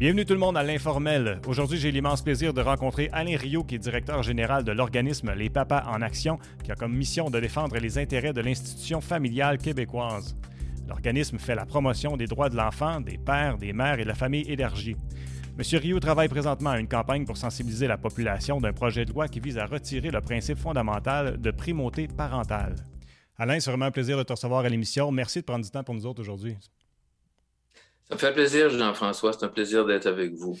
Bienvenue tout le monde à l'informel. Aujourd'hui, j'ai l'immense plaisir de rencontrer Alain Rio, qui est directeur général de l'organisme Les Papas en Action, qui a comme mission de défendre les intérêts de l'institution familiale québécoise. L'organisme fait la promotion des droits de l'enfant, des pères, des mères et de la famille élargie. M. Rio travaille présentement à une campagne pour sensibiliser la population d'un projet de loi qui vise à retirer le principe fondamental de primauté parentale. Alain, c'est vraiment un plaisir de te recevoir à l'émission. Merci de prendre du temps pour nous autres aujourd'hui. Ça me fait plaisir, Jean-François. C'est un plaisir d'être avec vous.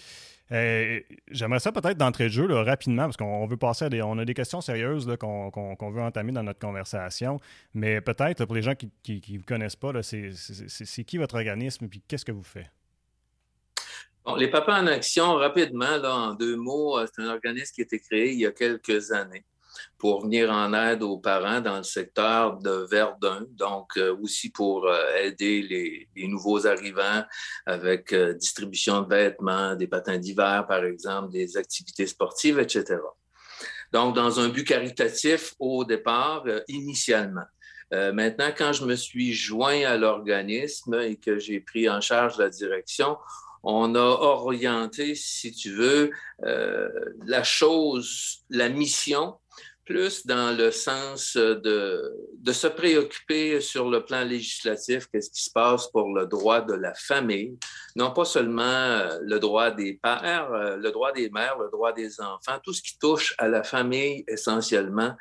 Euh, j'aimerais ça peut-être d'entrer de jeu rapidement, parce qu'on veut passer à des. On a des questions sérieuses qu'on veut entamer dans notre conversation. Mais peut-être pour les gens qui ne vous connaissent pas, c'est qui votre organisme et qu'est-ce que vous faites? Bon, les Papas en Action, rapidement, là, en deux mots, euh, c'est un organisme qui a été créé il y a quelques années pour venir en aide aux parents dans le secteur de Verdun, donc euh, aussi pour euh, aider les, nouveaux arrivants avec euh, distribution de vêtements, des patins d'hiver, par exemple, des activités sportives, etc. Donc, dans un but caritatif au départ, initialement. maintenant, quand je me suis joint à l'organisme et que j'ai pris en charge la direction, on a orienté, si tu veux, la chose, la mission plus dans le sens de, de se préoccuper sur le plan législatif, qu'est-ce qui se passe pour le droit de la famille, non pas seulement euh, le droit des pères, euh, le droit des mères, le droit des enfants, tout ce qui touche à la famille essentiellement.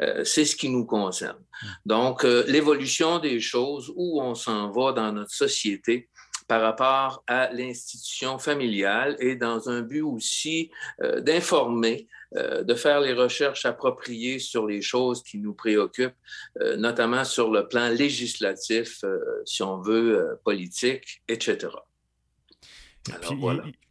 Euh, c'est ce qui nous concerne. Donc, l'évolution des choses, où on s'en va dans notre société, par rapport à l'institution familiale et dans un but aussi euh, d'informer, euh, de faire les recherches appropriées sur les choses qui nous préoccupent, euh, notamment sur le plan législatif, si on veut, politique, etc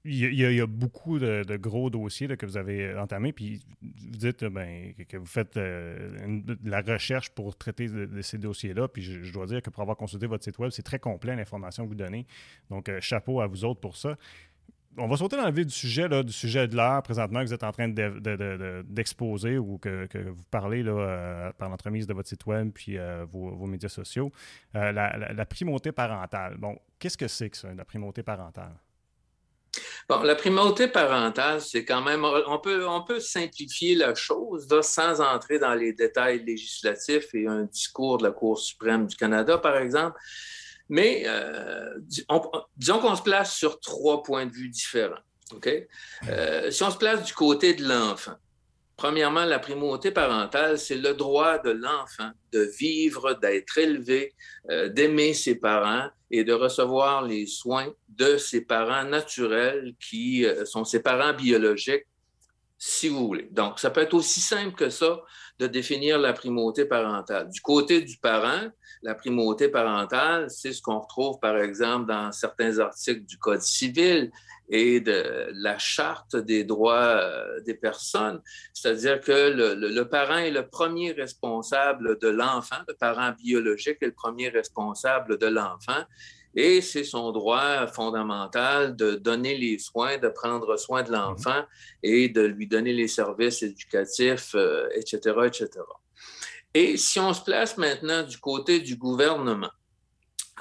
il, y a, beaucoup de, gros dossiers que vous avez entamés, puis vous dites ben, que vous faites euh, de la recherche pour traiter de, ces dossiers-là, puis je, dois dire que pour avoir consulté votre site web, c'est très complet l'information que vous donnez. Donc, euh, chapeau à vous autres pour ça. On va sauter dans le vif du sujet, là, du sujet de l'art présentement que vous êtes en train d'exposer ou que, vous parlez là, euh, par l'entremise de votre site web puis vos, médias sociaux. La, la, primauté parentale. Bon, qu'est-ce que c'est que ça, la primauté parentale? Bon, la primauté parentale, c'est quand même, on peut simplifier la chose sans entrer dans les détails législatifs et un discours de la Cour suprême du Canada, par exemple. Mais euh, disons qu'on se place sur trois points de vue différents. OK? Euh, si on se place du côté de l'enfant, Premièrement, la primauté parentale, c'est le droit de l'enfant de vivre, d'être élevé, euh, d'aimer ses parents et de recevoir les soins de ses parents naturels qui sont ses parents biologiques, si vous voulez. Donc, ça peut être aussi simple que ça de définir la primauté parentale. Du côté du parent, la primauté parentale, c'est ce qu'on retrouve, par exemple, dans certains articles du Code civil et de la charte des droits euh, des personnes, c'est-à-dire que le, parent est le premier responsable de l'enfant, le parent biologique est le premier responsable de l'enfant, et c'est son droit fondamental de donner les soins, de prendre soin de l'enfant et de lui donner les services éducatifs, etc., euh, etc. Et si on se place maintenant du côté du gouvernement,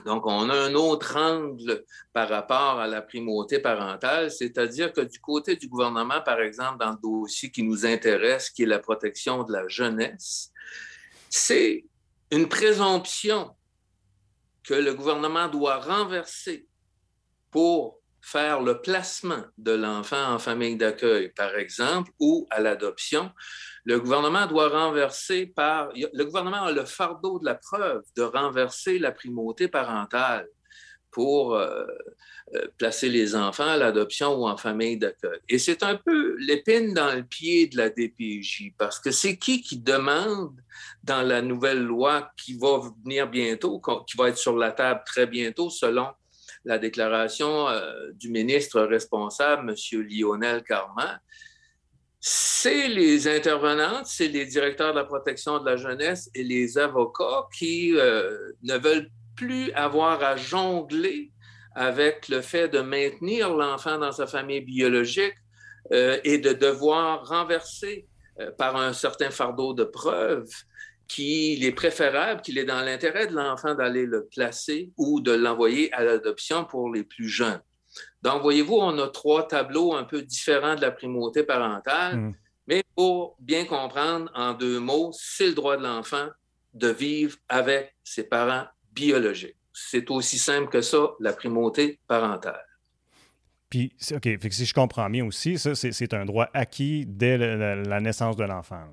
donc, on a un autre angle par rapport à la primauté parentale, c'est-à-dire que du côté du gouvernement, par exemple, dans le dossier qui nous intéresse, qui est la protection de la jeunesse, c'est une présomption que le gouvernement doit renverser pour faire le placement de l'enfant en famille d'accueil, par exemple, ou à l'adoption, le gouvernement doit renverser par... Le gouvernement a le fardeau de la preuve de renverser la primauté parentale pour euh, euh, placer les enfants à l'adoption ou en famille d'accueil. Et c'est un peu l'épine dans le pied de la DPJ, parce que c'est qui qui demande dans la nouvelle loi qui va venir bientôt, qui va être sur la table très bientôt, selon la déclaration euh, du ministre responsable, M. Lionel Carman, c'est les intervenantes, c'est les directeurs de la protection de la jeunesse et les avocats qui euh, ne veulent plus avoir à jongler avec le fait de maintenir l'enfant dans sa famille biologique euh, et de devoir renverser par un certain fardeau de preuves qu'il est préférable, qu'il est dans l'intérêt de l'enfant d'aller le placer ou de l'envoyer à l'adoption pour les plus jeunes. Donc, voyez-vous, on a trois tableaux un peu différents de la primauté parentale, mm. mais pour bien comprendre, en deux mots, c'est le droit de l'enfant de vivre avec ses parents biologiques. C'est aussi simple que ça, la primauté parentale. Puis, OK, si je comprends bien aussi, ça, c'est un droit acquis dès la naissance de l'enfant.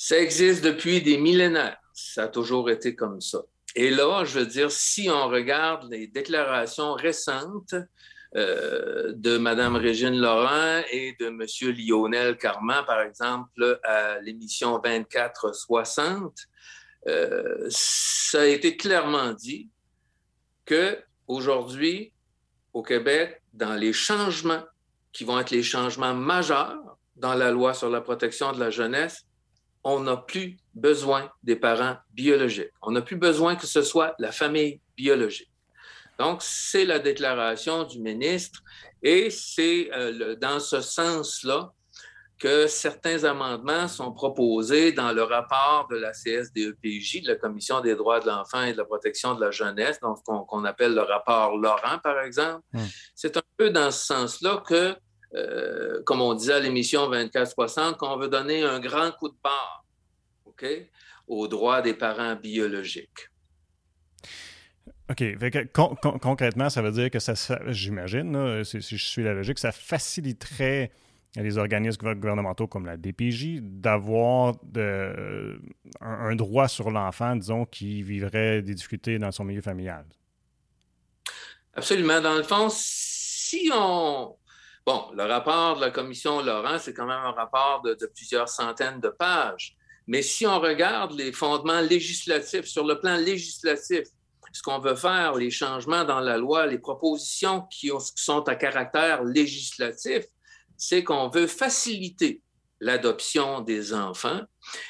Ça existe depuis des millénaires. Ça a toujours été comme ça. Et là, je veux dire, si on regarde les déclarations récentes euh, de Mme Régine Laurent et de M. Lionel Carman, par exemple, à l'émission 2460, euh, ça a été clairement dit que aujourd'hui, au Québec, dans les changements qui vont être les changements majeurs dans la loi sur la protection de la jeunesse, on n'a plus besoin des parents biologiques. On n'a plus besoin que ce soit la famille biologique. Donc, c'est la déclaration du ministre et c'est euh, dans ce sens-là que certains amendements sont proposés dans le rapport de la CSDEPJ, de la Commission des droits de l'enfant et de la protection de la jeunesse, donc qu'on appelle le rapport Laurent, par exemple. Hmm. C'est un peu dans ce sens-là que euh, comme on disait à l'émission 2460, qu'on veut donner un grand coup de barre aux droits des parents biologiques. OK. concrètement, ça veut dire que ça, j'imagine, si, je suis la logique, ça faciliterait les organismes gouvernementaux comme la DPJ d'avoir un, droit sur l'enfant, disons, qui vivrait des difficultés dans son milieu familial. Absolument. Dans le fond, si on, Bon, le rapport de la commission Laurent, c'est quand même un rapport de, plusieurs centaines de pages. Mais si on regarde les fondements législatifs, sur le plan législatif, ce qu'on veut faire, les changements dans la loi, les propositions qui, sont à caractère législatif, c'est qu'on veut faciliter l'adoption des enfants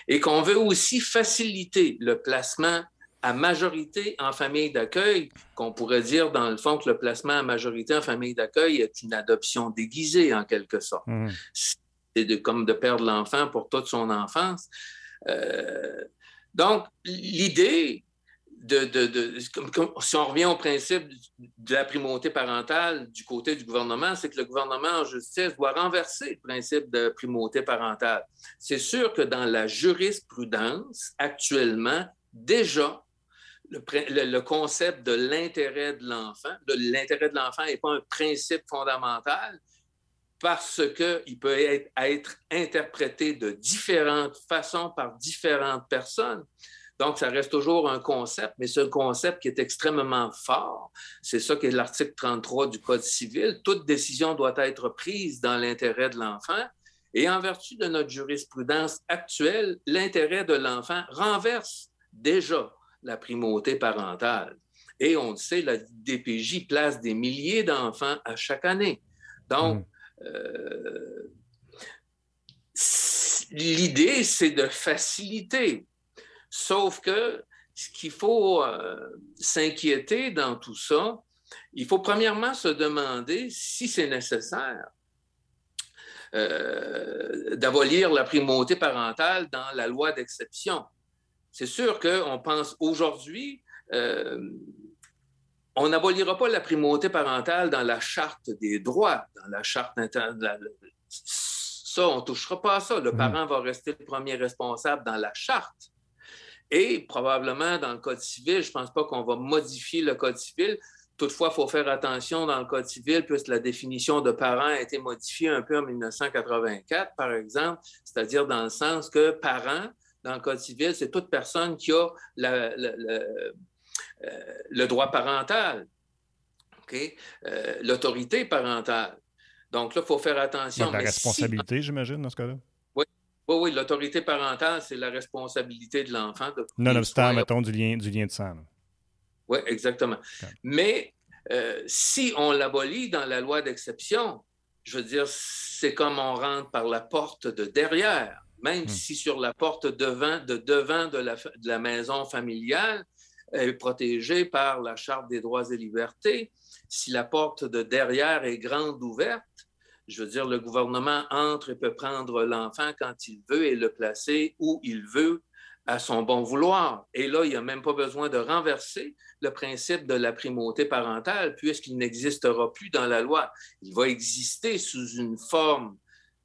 et qu'on veut aussi faciliter le placement à majorité en famille d'accueil, qu'on pourrait dire dans le fond que le placement à majorité en famille d'accueil est une adoption déguisée en quelque sorte. Mmh. C'est de, comme de perdre l'enfant pour toute son enfance. Euh, donc, l'idée de, de, si on revient au principe de la primauté parentale du côté du gouvernement, c'est que le gouvernement en justice doit renverser le principe de primauté parentale. C'est sûr que dans la jurisprudence, actuellement, déjà, le, concept de l'intérêt de l'enfant. L'intérêt de l'enfant n'est pas un principe fondamental parce qu'il peut être, être, interprété de différentes façons par différentes personnes. Donc, ça reste toujours un concept, mais c'est un concept qui est extrêmement fort. C'est ça qui est l'article 33 du Code civil. Toute décision doit être prise dans l'intérêt de l'enfant. Et en vertu de notre jurisprudence actuelle, l'intérêt de l'enfant renverse déjà la primauté parentale. Et on le sait, la DPJ place des milliers d'enfants à chaque année. Donc, mm. euh, l'idée, c'est de faciliter. Sauf que ce qu'il faut euh, s'inquiéter dans tout ça, il faut premièrement se demander si c'est nécessaire euh, d'abolir la primauté parentale dans la loi d'exception. C'est sûr qu'on pense aujourd'hui, euh, on n'abolira pas la primauté parentale dans la charte des droits, dans la charte Ça, on ne touchera pas à ça. Le mmh. parent va rester le premier responsable dans la charte. Et probablement dans le Code civil, je ne pense pas qu'on va modifier le Code civil. Toutefois, il faut faire attention dans le Code civil, puisque la définition de parent a été modifiée un peu en 1984, par exemple, c'est-à-dire dans le sens que parent, dans le Code civil, c'est toute personne qui a euh, le droit parental, euh, l'autorité parentale. Donc là, il faut faire attention. la responsabilité, j'imagine, dans ce cas-là? Oui, oui, oui l'autorité parentale, c'est la responsabilité de l'enfant. Nonobstant, mettons, du lien, du lien de sang. Oui, exactement. Mais euh, si on l'abolit dans la loi d'exception, je veux dire, c'est comme on rentre par la porte de derrière même hmm. si sur la porte devant, de devant de la, maison familiale est protégée par la Charte des droits et libertés, si la porte de derrière est grande ouverte, je veux dire, le gouvernement entre et peut prendre l'enfant quand il veut et le placer où il veut à son bon vouloir. Et là, il n'y a même pas besoin de renverser le principe de la primauté parentale, puisqu'il n'existera plus dans la loi. Il va exister sous une forme,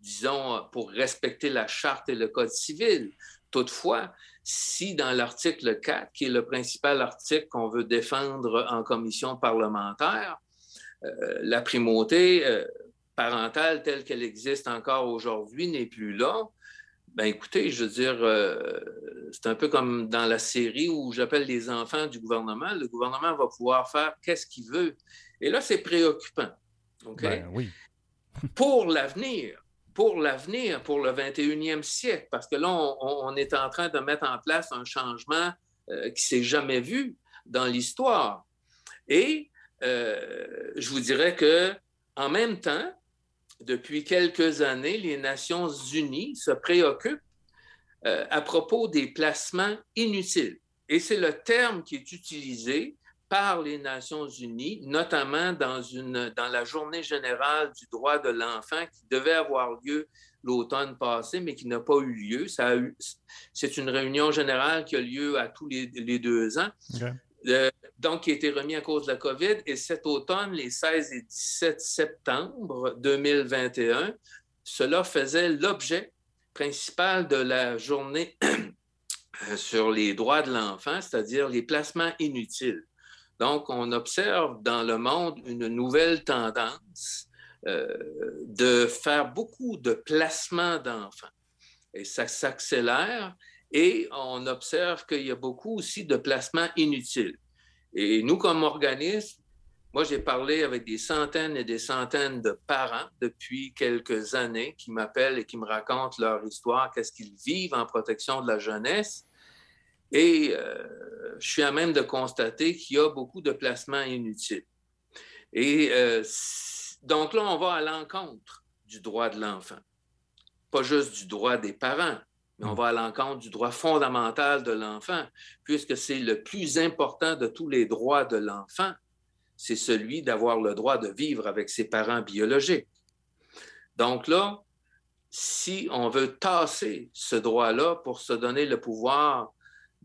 disons, pour respecter la charte et le code civil. Toutefois, si dans l'article 4, qui est le principal article qu'on veut défendre en commission parlementaire, euh, la primauté euh, parentale telle qu'elle existe encore aujourd'hui n'est plus là, ben écoutez, je veux dire, euh, c'est un peu comme dans la série où j'appelle les enfants du gouvernement. Le gouvernement va pouvoir faire qu'est-ce qu'il veut. Et là, c'est préoccupant. Ben oui. pour l'avenir, pour l'avenir, pour le 21e siècle, parce que là, on, est en train de mettre en place un changement euh, qui s'est jamais vu dans l'histoire. Et euh, je vous dirais que en même temps, depuis quelques années, les Nations unies se préoccupent euh, à propos des placements inutiles. Et c'est le terme qui est utilisé par les Nations unies, notamment dans, une, dans la journée générale du droit de l'enfant qui devait avoir lieu l'automne passé, mais qui n'a pas eu lieu. c'est une réunion générale qui a lieu à tous les, deux ans. Euh, donc, qui a été remis à cause de la COVID. Et cet automne, les 16 et 17 septembre 2021, cela faisait l'objet principal de la journée sur les droits de l'enfant, c'est-à-dire les placements inutiles. Donc, on observe dans le monde une nouvelle tendance euh, de faire beaucoup de placements d'enfants. Et ça s'accélère et on observe qu'il y a beaucoup aussi de placements inutiles. Et nous, comme organisme, moi, j'ai parlé avec des centaines et des centaines de parents depuis quelques années qui m'appellent et qui me racontent leur histoire, qu'est-ce qu'ils vivent en protection de la jeunesse. Et euh, je suis à même de constater qu'il y a beaucoup de placements inutiles. Et euh, donc là, on va à l'encontre du droit de l'enfant, pas juste du droit des parents, mais on va à l'encontre du droit fondamental de l'enfant, puisque c'est le plus important de tous les droits de l'enfant, c'est celui d'avoir le droit de vivre avec ses parents biologiques. Donc là, si on veut tasser ce droit-là pour se donner le pouvoir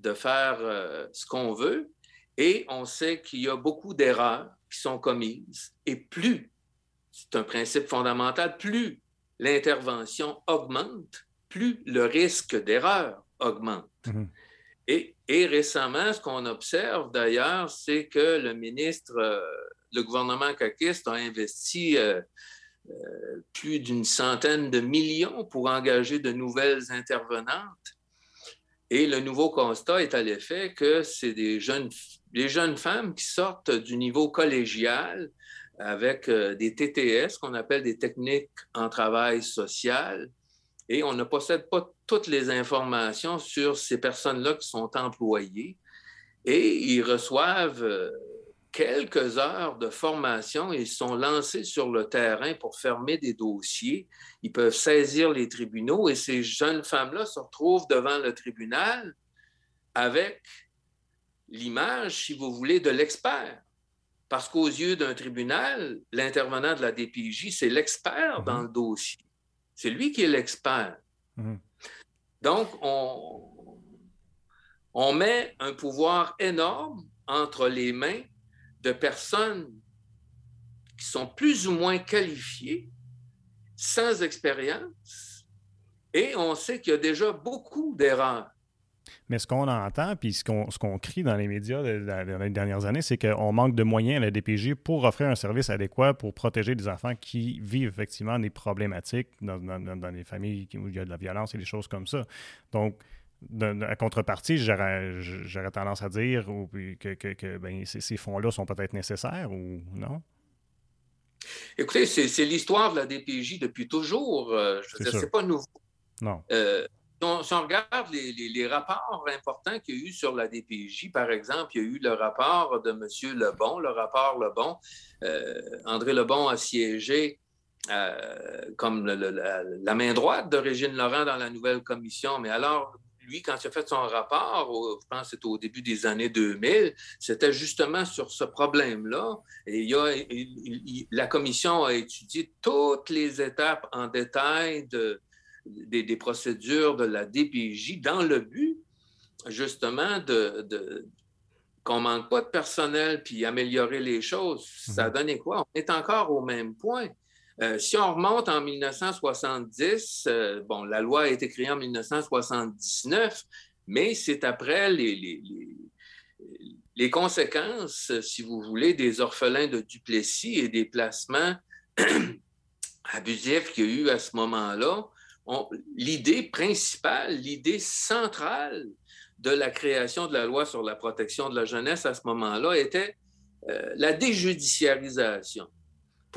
de faire euh, ce qu'on veut, et on sait qu'il y a beaucoup d'erreurs qui sont commises, et plus, c'est un principe fondamental, plus l'intervention augmente, plus le risque d'erreur augmente. Mhm. Et, récemment, ce qu'on observe d'ailleurs, c'est que le ministre, euh, le gouvernement caquiste a investi euh, euh, plus d'une centaine de millions pour engager de nouvelles intervenantes. Et le nouveau constat est à l'effet que c'est des jeunes, des jeunes femmes qui sortent du niveau collégial avec des TTS, qu'on appelle des techniques en travail social, et on ne possède pas toutes les informations sur ces personnes-là qui sont employées. Et ils reçoivent euh, quelques heures de formation ils sont lancés sur le terrain pour fermer des dossiers. Ils peuvent saisir les tribunaux et ces jeunes femmes-là se retrouvent devant le tribunal avec l'image, si vous voulez, de l'expert. Parce qu'aux yeux d'un tribunal, l'intervenant de la DPJ, c'est l'expert dans mhm. le dossier. C'est lui qui est l'expert. Mhm. Donc, on, on met un pouvoir énorme entre les mains de personnes qui sont plus ou moins qualifiées, sans expérience, et on sait qu'il y a déjà beaucoup d'erreurs. Mais ce qu'on entend, puis ce qu'on crie dans les médias dans les dernières années, c'est qu'on manque de moyens à la DPJ pour offrir un service adéquat pour protéger des enfants qui vivent effectivement des problématiques dans, dans, les familles où il y a de la violence et des choses comme ça. Donc, à contrepartie, j'aurais tendance à dire que, que, ben, ces, fonds-là sont peut-être nécessaires ou non? Écoutez, c'est l'histoire de la DPJ depuis toujours. Euh, je c'est pas nouveau. Non. Euh, si on, regarde les, rapports importants qu'il y a eu sur la DPJ, par exemple, il y a eu le rapport de M. Lebon, le rapport Lebon. Euh, André Lebon a siégé euh, comme la, main droite de Régine Laurent dans la nouvelle commission. Mais alors, lui, quand il a fait son rapport, je pense que c'était au début des années 2000, c'était justement sur ce problème-là. Et il la commission a étudié toutes les étapes en détail de, des, procédures de la DPJ dans le but justement, de, qu'on manque pas de personnel puis améliorer les choses, ça a mhm. donné quoi? On est encore au même point. Euh, si on remonte en 1970, euh, bon, la loi a été créée en 1979, mais c'est après les, les, conséquences, si vous voulez, des orphelins de Duplessis et des placements abusifs qu'il y a eu à ce moment-là. L'idée principale, l'idée centrale de la création de la loi sur la protection de la jeunesse à ce moment-là était euh, la déjudiciarisation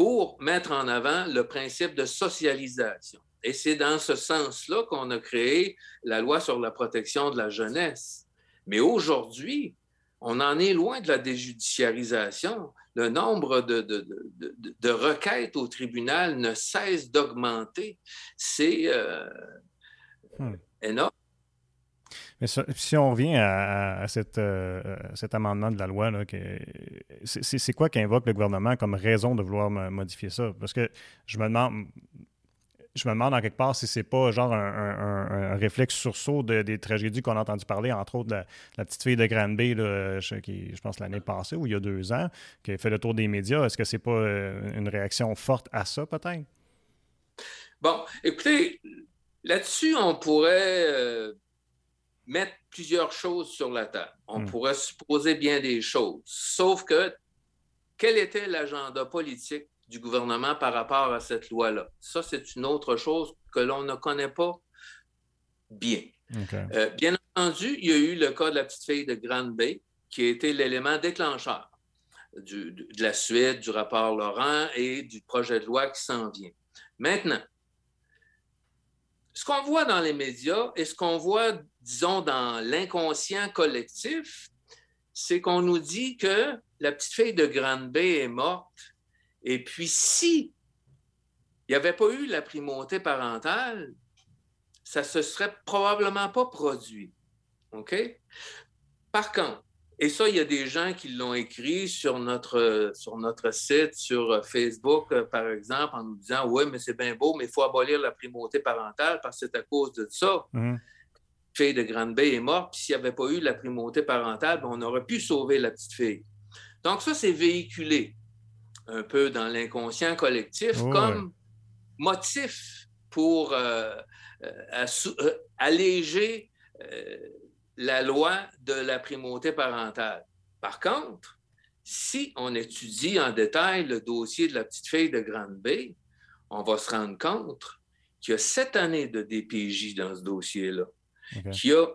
pour mettre en avant le principe de socialisation. Et c'est dans ce sens-là qu'on a créé la loi sur la protection de la jeunesse. Mais aujourd'hui, on en est loin de la déjudiciarisation. Le nombre de, de, requêtes au tribunal ne cesse d'augmenter. C'est euh, hmm. énorme. Mais si on revient à, euh, cet amendement de la loi, c'est quoi qu'invoque le gouvernement comme raison de vouloir modifier ça? Parce que je me demande, je me demande en quelque part si c'est pas genre un, réflexe sursaut des tragédies qu'on a entendu parler, entre autres la, la petite fille de Granby, qui, je pense l'année passée ou il y a deux ans, qui a fait le tour des médias. Est-ce que c'est pas euh, une réaction forte à ça, peut-être? Bon, écoutez, là-dessus, on pourrait euh, mettre plusieurs choses sur la table. On hmm. pourrait supposer bien des choses. Sauf que quel était l'agenda politique du gouvernement par rapport à cette loi-là? Ça, c'est une autre chose que l'on ne connaît pas bien. Euh, bien entendu, il y a eu le cas de la petite fille de Grande Bay, qui a été l'élément déclencheur de la suite du rapport Laurent et du projet de loi qui s'en vient. Maintenant, ce qu'on voit dans les médias et ce qu'on voit, disons, dans l'inconscient collectif, c'est qu'on nous dit que la petite fille de Grande Bay est morte et puis, si il n'y avait pas eu la primauté parentale, ça ne se serait probablement pas produit. OK? Par contre, et ça, il y a des gens qui l'ont écrit sur notre, site, sur Facebook, par exemple, en nous disant Oui, mais c'est bien beau, mais il faut abolir la primauté parentale parce que c'est à cause de ça. Mmh. Fille de Grande Bay est morte, puis s'il n'y avait pas eu la primauté parentale, ben, on aurait pu sauver la petite fille. Donc, ça, c'est véhiculé un peu dans l'inconscient collectif comme motif pour euh, euh, euh, alléger la loi de la primauté parentale. Par contre, si on étudie en détail le dossier de la petite fille de Grande Bay, on va se rendre compte qu'il y a sept années de DPJ dans ce dossier-là, qu'il y a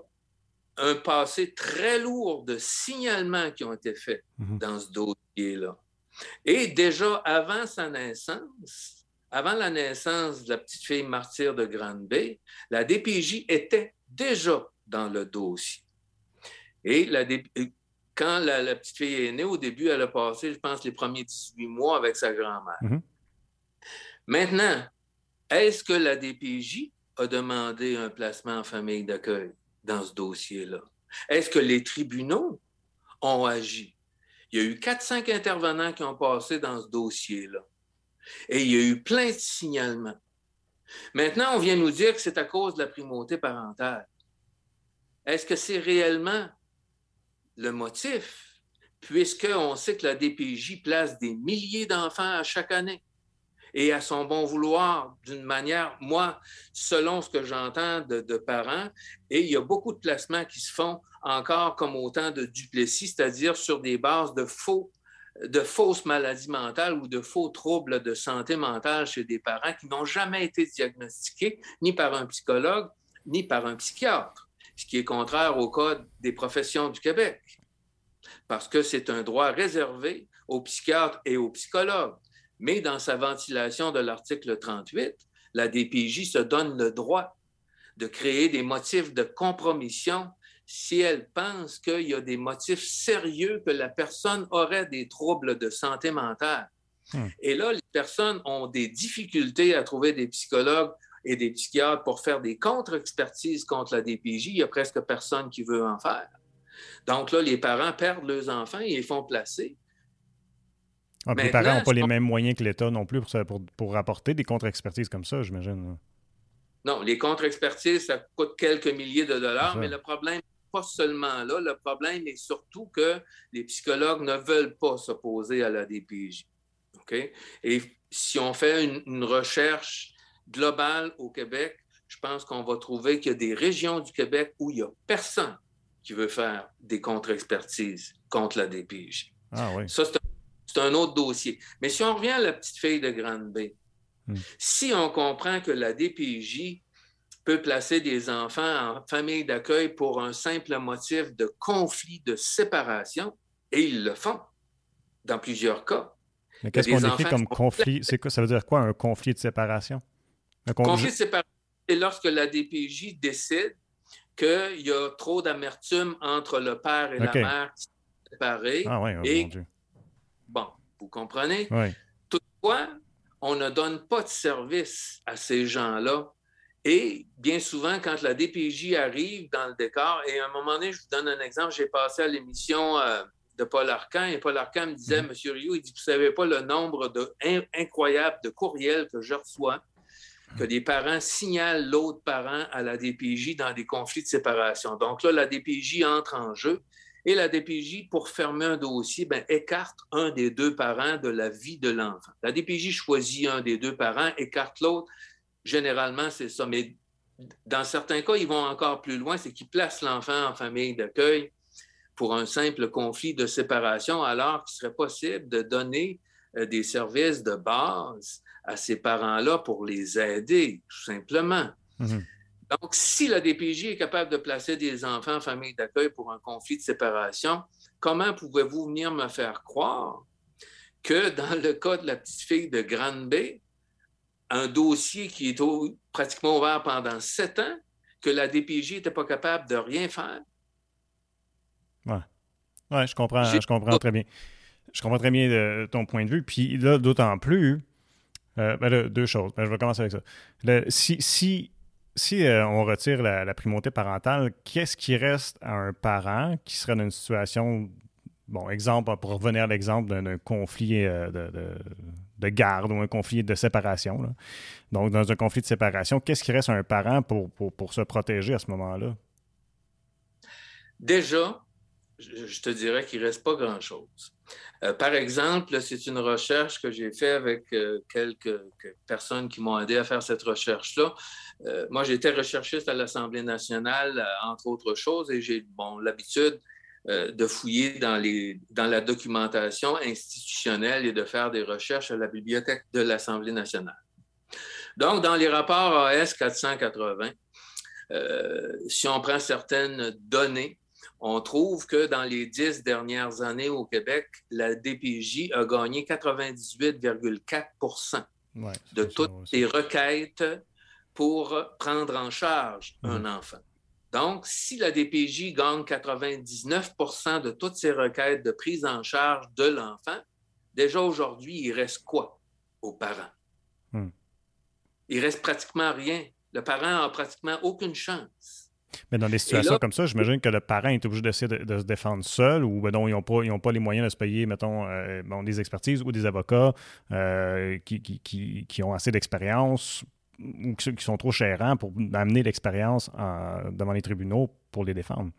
un passé très lourd de signalements qui ont été faits mhm. dans ce dossier-là. Et déjà avant sa naissance, avant la naissance de la petite fille martyre de Grande Bay, la DPJ était déjà dans le dossier. Et quand la, petite fille est née, au début, elle a passé, je pense, les premiers 18 mois avec sa grand-mère. Mm-hmm. Maintenant, est-ce que la DPJ a demandé un placement en famille d'accueil dans ce dossier-là? Est-ce que les tribunaux ont agi? Il y a eu 4-5 intervenants qui ont passé dans ce dossier-là. Et il y a eu plein de signalements. Maintenant, on vient nous dire que c'est à cause de la primauté parentale. Est-ce que c'est réellement le motif, puisqu'on sait que la DPJ place des milliers d'enfants à chaque année? Et à son bon vouloir d'une manière, moi, selon ce que j'entends de, parents, et il y a beaucoup de placements qui se font encore comme autant de Duplessis, c'est-à-dire sur des bases de faux de fausses maladies mentales ou de faux troubles de santé mentale chez des parents qui n'ont jamais été diagnostiqués ni par un psychologue ni par un psychiatre, ce qui est contraire au code des professions du Québec, parce que c'est un droit réservé aux psychiatres et aux psychologues. Mais dans sa ventilation de l'article 38, la DPJ se donne le droit de créer des motifs de compromission si elle pense qu'il y a des motifs sérieux que la personne aurait des troubles de santé mentale. Hmm. Et là, les personnes ont des difficultés à trouver des psychologues et des psychiatres pour faire des contre-expertises contre la DPJ. Il n'y a presque personne qui veut en faire. Donc là, les parents perdent leurs enfants et les font placer. Ah, les parents n'ont pas les mêmes moyens que l'État non plus pour, pour, pour rapporter des contre-expertises comme ça, j'imagine. Non, les contre-expertises, ça coûte quelques milliers de dollars, mais le problème pas seulement là. Le problème est surtout que les psychologues ne veulent pas s'opposer à la DPJ. Et si on fait une, recherche globale au Québec, je pense qu'on va trouver qu'il y a des régions du Québec où il n'y a personne qui veut faire des contre-expertises contre la DPJ. Ah oui. Ça, c'est un, autre dossier. Mais si on revient à la petite fille de Grande Bay, hmm. si on comprend que la DPJ peut placer des enfants en famille d'accueil pour un simple motif de conflit, de séparation, et ils le font dans plusieurs cas. Mais qu'est-ce qu'on décrit comme conflit? C'est ça veut dire quoi, un conflit de séparation? Un conflit de séparation, c'est lorsque la DPJ décide qu'il y a trop d'amertume entre le père et la mère qui sont séparés. Ah oui, oh et... vous comprenez? Oui. Toutefois, on ne donne pas de service à ces gens-là et bien souvent, quand la DPJ arrive dans le décor, et à un moment donné, je vous donne un exemple, j'ai passé à l'émission euh, de Paul Arcan, et Paul Arcan me disait, mhm. Monsieur Rio, il dit, vous ne savez pas le nombre de, incroyable de courriels que je reçois, que des parents signalent l'autre parent à la DPJ dans des conflits de séparation. Donc là, la DPJ entre en jeu, et la DPJ, pour fermer un dossier, ben, écarte un des deux parents de la vie de l'enfant. La DPJ choisit un des deux parents, écarte l'autre Généralement, c'est ça. Mais dans certains cas, ils vont encore plus loin, c'est qu'ils placent l'enfant en famille d'accueil pour un simple conflit de séparation, alors qu'il serait possible de donner euh, des services de base à ces parents-là pour les aider, tout simplement. Mhm. Donc, si la DPJ est capable de placer des enfants en famille d'accueil pour un conflit de séparation, comment pouvez-vous venir me faire croire que dans le cas de la petite fille de Grande Bay, un dossier qui est pratiquement ouvert pendant sept ans, que la DPJ n'était pas capable de rien faire? Oui, ouais, je comprends, je comprends très bien. Je comprends très bien euh, ton point de vue. Puis là, d'autant plus, euh, ben deux choses. Ben, je vais commencer avec ça. si si, si euh, on retire la, primauté parentale, qu'est-ce qui reste à un parent qui serait dans une situation, bon, exemple, pour revenir à l'exemple d'un conflit de de garde ou un conflit de séparation. Donc, dans un conflit de séparation, qu'est-ce qui reste à un parent pour, se protéger à ce moment-là? Déjà, je te dirais qu'il ne reste pas grand-chose. Euh, par exemple, c'est une recherche que j'ai faite avec euh, quelques, personnes qui m'ont aidé à faire cette recherche-là. Euh, moi, j'étais recherchiste à l'Assemblée nationale, entre autres choses, et j'ai bon, l'habitude de fouiller dans, les, dans la documentation institutionnelle et de faire des recherches à la bibliothèque de l'Assemblée nationale. Donc, dans les rapports AS 480, euh, si on prend certaines données, on trouve que dans les dix dernières années au Québec, la DPJ a gagné 98,4% de toutes les requêtes pour prendre en charge un mmh. enfant. Donc, si la DPJ gagne 99% de toutes ses requêtes de prise en charge de l'enfant, déjà aujourd'hui, il reste quoi aux parents? Hmm. Il reste pratiquement rien. Le parent n'a pratiquement aucune chance. Mais dans des situations comme ça, j'imagine que le parent est obligé d'essayer de, se défendre seul ou ben ils n'ont pas, pas, les moyens de se payer, mettons, euh, des expertises ou des avocats euh, qui, qui, ont assez d'expérience ou qui sont trop chérants pour amener l'expérience devant les tribunaux pour les défendre?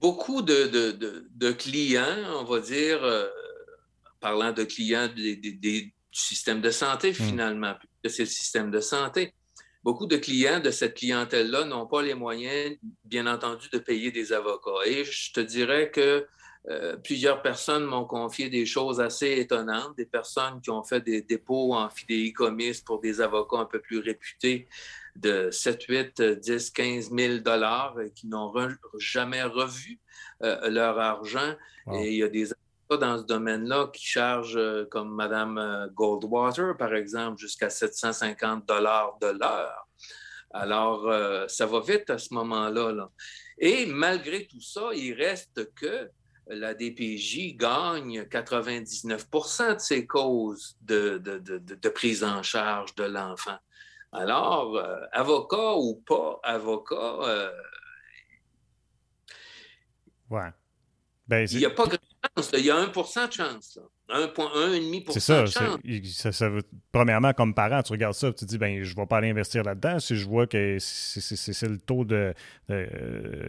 Beaucoup de, clients, on va dire, euh, parlant de clients du système de santé, hmm. finalement, c'est le système de santé. Beaucoup de clients de cette clientèle-là n'ont pas les moyens, bien entendu, de payer des avocats. Et je te dirais que euh, plusieurs personnes m'ont confié des choses assez étonnantes, des personnes qui ont fait des dépôts en fidéicommis pour des avocats un peu plus réputés de 7, 8, 10, 15 000 dollars et qui n'ont jamais revu euh, leur argent. Et il y a des dans ce domaine-là qui chargent, euh, comme Mme Goldwater, par exemple, jusqu'à 750 dollars de l'heure. Alors, ça va vite à ce moment-là. Là. Et malgré tout ça, il reste que la DPJ gagne 99% de ses causes de, prise en charge de l'enfant. Alors, euh, avocat ou pas avocat, euh, ouais. Ben, il n'y a pas grand chance. Il y a 1% de chance. 1,5 C'est ça, de chance. Ça, ça veut, premièrement, comme parent, tu regardes ça et tu te dis, ben, je ne vais pas aller investir là-dedans. Si je vois que c'est le taux de.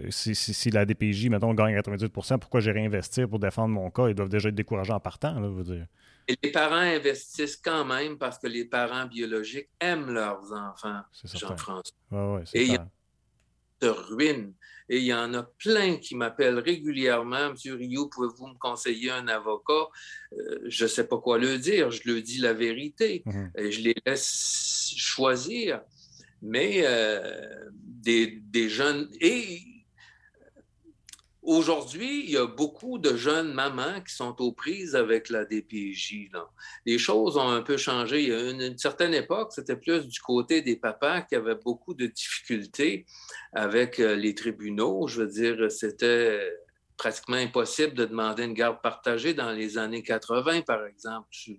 si, si, la DPJ, mettons, gagne 98% pourquoi j'ai réinvestir pour défendre mon cas? Ils doivent déjà être découragés en partant. Là, veux dire. Et les parents investissent quand même parce que les parents biologiques aiment leurs enfants, Jean-François. Ouais, ouais, et il y a de ruines. Et il y en a plein qui m'appellent régulièrement. Monsieur Rio, pouvez-vous me conseiller un avocat? Euh, je ne sais pas quoi le dire. Je le dis la vérité. Mhm. et je les laisse choisir. Mais euh, des, des, jeunes. Et Aujourd'hui, il y a beaucoup de jeunes mamans qui sont aux prises avec la DPJ. Les choses ont un peu changé. Il y a une, certaine époque, c'était plus du côté des papas qui avaient beaucoup de difficultés avec euh, les tribunaux. Je veux dire, c'était pratiquement impossible de demander une garde partagée dans les années 80, par exemple. Tu ne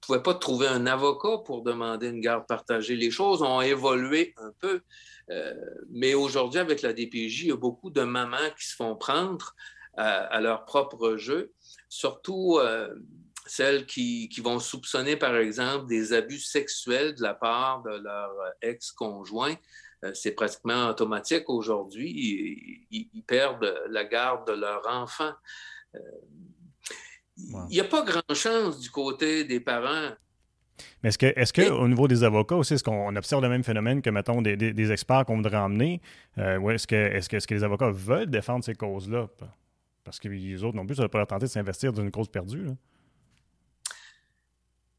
pouvais pas trouver un avocat pour demander une garde partagée. Les choses ont évolué un peu. Euh, mais aujourd'hui, avec la DPJ, il y a beaucoup de mamans qui se font prendre à, leur propre jeu, surtout euh, celles qui, vont soupçonner, par exemple, des abus sexuels de la part de leur ex-conjoint. Euh, c'est pratiquement automatique aujourd'hui. Ils, perdent la garde de leur enfant. Il n'y a pas grand chance du côté des parents mais est-ce que, est-ce que au niveau des avocats aussi, est-ce qu'on observe le même phénomène que, mettons, des, experts qu'on voudrait emmener? Euh, est-ce que, est-ce, que, est-ce que les avocats veulent défendre ces causes-là? Parce que les autres non plus, ça ne pas leur tenter de s'investir dans une cause perdue.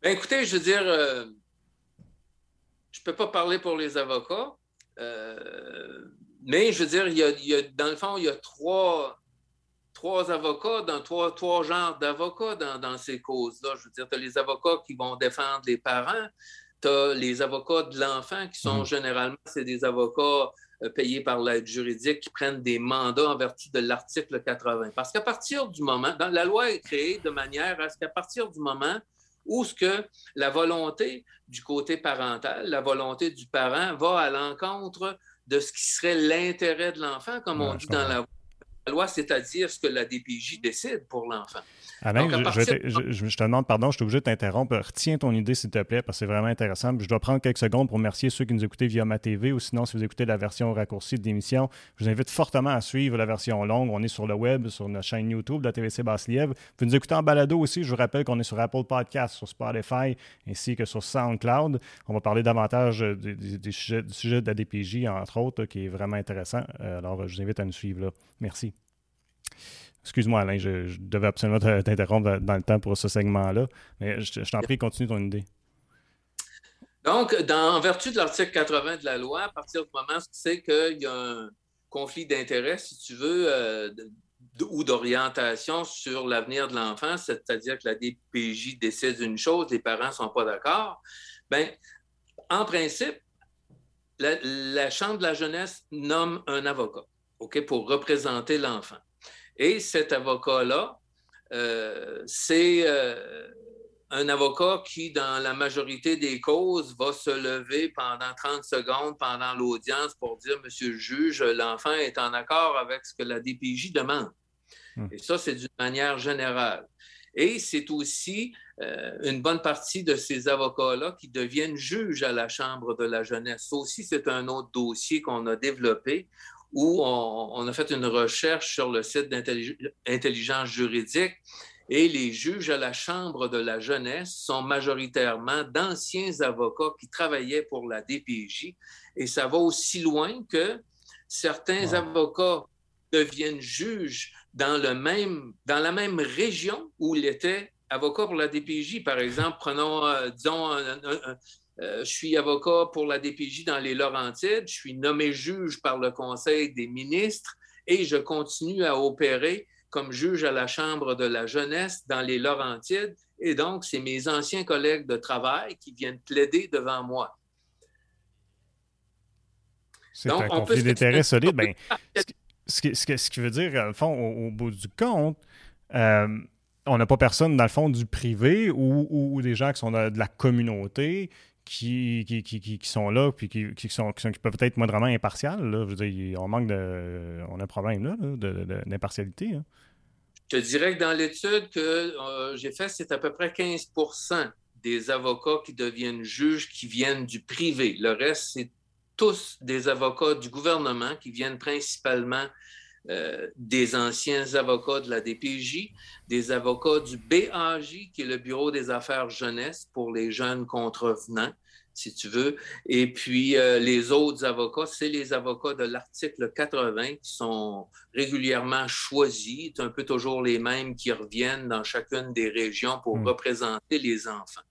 Ben, écoutez, je veux dire, euh, je ne peux pas parler pour les avocats, euh, mais je veux dire, il y, a, dans le fond, il y a trois, trois avocats, dans trois, trois genres d'avocats dans, ces causes-là. Je veux dire, tu as les avocats qui vont défendre les parents, tu as les avocats de l'enfant qui sont mm. généralement, c'est des avocats euh, payés par l'aide juridique qui prennent des mandats en vertu de l'article 80. Parce qu'à partir du moment, dans, la loi est créée de manière à ce qu'à partir du moment où ce que la volonté du côté parental, la volonté du parent va à l'encontre de ce qui serait l'intérêt de l'enfant, comme on dit dans la loi, c'est-à-dire ce que la DPJ décide pour l'enfant. Alain, je, te demande pardon, je suis obligé de t'interrompre. Retiens ton idée, s'il te plaît, parce que c'est vraiment intéressant. Je dois prendre quelques secondes pour remercier ceux qui nous écoutaient via ma TV ou sinon, si vous écoutez la version raccourcie de l'émission, je vous invite fortement à suivre la version longue. On est sur le web, sur notre chaîne YouTube de la TVC Basse-Lièvre. Vous nous écoutez en balado aussi. Je vous rappelle qu'on est sur Apple Podcasts, sur Spotify ainsi que sur SoundCloud. On va parler davantage du sujet de la DPJ, entre autres, qui est vraiment intéressant. Euh, alors, je vous invite à nous suivre là. Merci. Excuse-moi, Alain, je, devais absolument t'interrompre dans le temps pour ce segment-là, mais je, t'en prie, continue ton idée. Donc, en vertu de l'article 80 de la loi, à partir du moment où c'est qu'il y a un conflit d'intérêt, si tu veux, euh, ou d'orientation sur l'avenir de l'enfant, c'est-à-dire que la DPJ décide une chose, les parents ne sont pas d'accord, bien, en principe, la, la, Chambre de la jeunesse nomme un avocat pour représenter l'enfant. Et cet avocat-là, euh, c'est euh, un avocat qui, dans la majorité des causes, va se lever pendant 30 secondes pendant l'audience pour dire, Monsieur le juge, l'enfant est en accord avec ce que la DPJ demande. Hmm. Et ça, c'est d'une manière générale. Et c'est aussi euh, une bonne partie de ces avocats-là qui deviennent juges à la Chambre de la jeunesse. Ça aussi, c'est un autre dossier qu'on a développé où on, a fait une recherche sur le site d'intelligence juridique et les juges à la Chambre de la jeunesse sont majoritairement d'anciens avocats qui travaillaient pour la DPJ. Et ça va aussi loin que certains avocats deviennent juges dans, le même, dans la même région où ils étaient avocats pour la DPJ. Par exemple, prenons, euh, disons, un, je suis avocat pour la DPJ dans les Laurentides. Je suis nommé juge par le Conseil des ministres et je continue à opérer comme juge à la Chambre de la jeunesse dans les Laurentides. Et donc, c'est mes anciens collègues de travail qui viennent plaider devant moi. C'est un conflit d'intérêts solide. Ben, ce, qui, ce, qui, veut dire, au fond, au, bout du compte, euh, on n'a pas personne, dans le fond, du privé ou, des gens qui sont de la communauté qui, qui, qui, qui, sont là, puis qui, qui, sont, qui, peuvent être moindrement impartiales. Là. Je veux dire, on manque de. On a un problème là, d'impartialité. Hein. Je dirais que dans l'étude que euh, j'ai faite, c'est à peu près 15% des avocats qui deviennent juges qui viennent du privé. Le reste, c'est tous des avocats du gouvernement qui viennent principalement euh, des anciens avocats de la DPJ, des avocats du BAJ, qui est le Bureau des affaires jeunesse pour les jeunes contrevenants, si tu veux. Et puis, euh, les autres avocats, c'est les avocats de l'article 80 qui sont régulièrement choisis. C'est un peu toujours les mêmes qui reviennent dans chacune des régions pour hmm. représenter les enfants.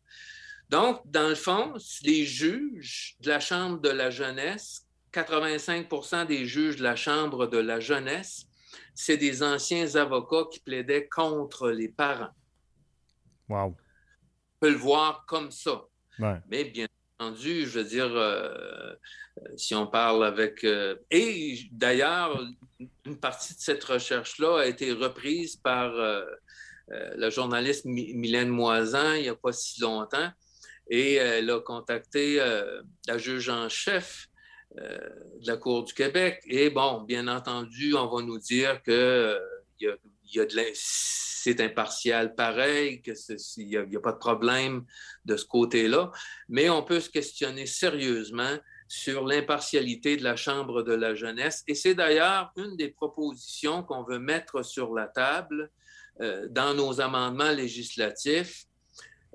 Donc, dans le fond, les juges de la Chambre de la jeunesse, 85% des juges de la Chambre de la jeunesse, c'est des anciens avocats qui plaidaient contre les parents. Wow. On peut le voir comme ça. Mais bien entendu, je veux dire, euh, si on parle avec... Euh, et d'ailleurs, une partie de cette recherche-là a été reprise par euh, la journaliste Mylène Moisan il n'y a pas si longtemps. Et elle a contacté la juge en chef de la Cour du Québec. Et bon, bien entendu, on va nous dire que de c'est impartial pareil, qu'il n'y a, pas de problème de ce côté-là, mais on peut se questionner sérieusement sur l'impartialité de la Chambre de la jeunesse. Et c'est d'ailleurs une des propositions qu'on veut mettre sur la table euh, dans nos amendements législatifs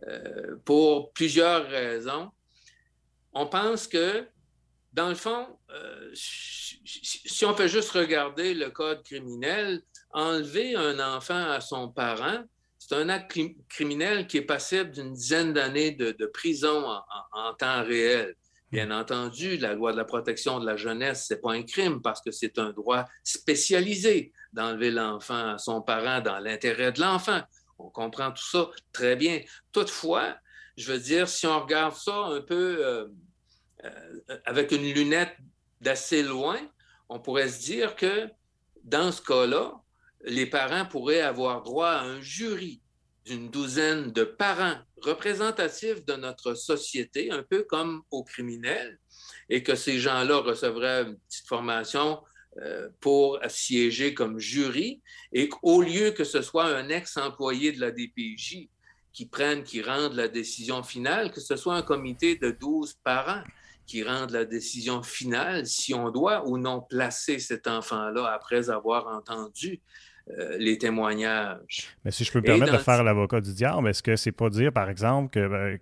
euh, pour plusieurs raisons. On pense que, dans le fond, euh, si on fait juste regarder le code criminel, enlever un enfant à son parent, c'est un acte criminel qui est passible d'une dizaine d'années de, prison en, temps réel. Bien entendu, la loi de la protection de la jeunesse, ce n'est pas un crime parce que c'est un droit spécialisé d'enlever l'enfant à son parent dans l'intérêt de l'enfant. On comprend tout ça très bien. Toutefois, je veux dire, si on regarde ça un peu euh, avec une lunette d'assez loin, on pourrait se dire que dans ce cas-là, les parents pourraient avoir droit à un jury d'une douzaine de parents représentatifs de notre société, un peu comme aux criminels, et que ces gens-là recevraient une petite formation euh, pour siéger comme jury, et qu'au lieu que ce soit un ex-employé de la DPJ qui prenne, qui rende la décision finale, que ce soit un comité de 12 parents qui rende la décision finale si on doit ou non placer cet enfant-là après avoir entendu euh, les témoignages. Mais si je peux me permettre de faire l'avocat du diable, est-ce que c'est pas dire, par exemple, que,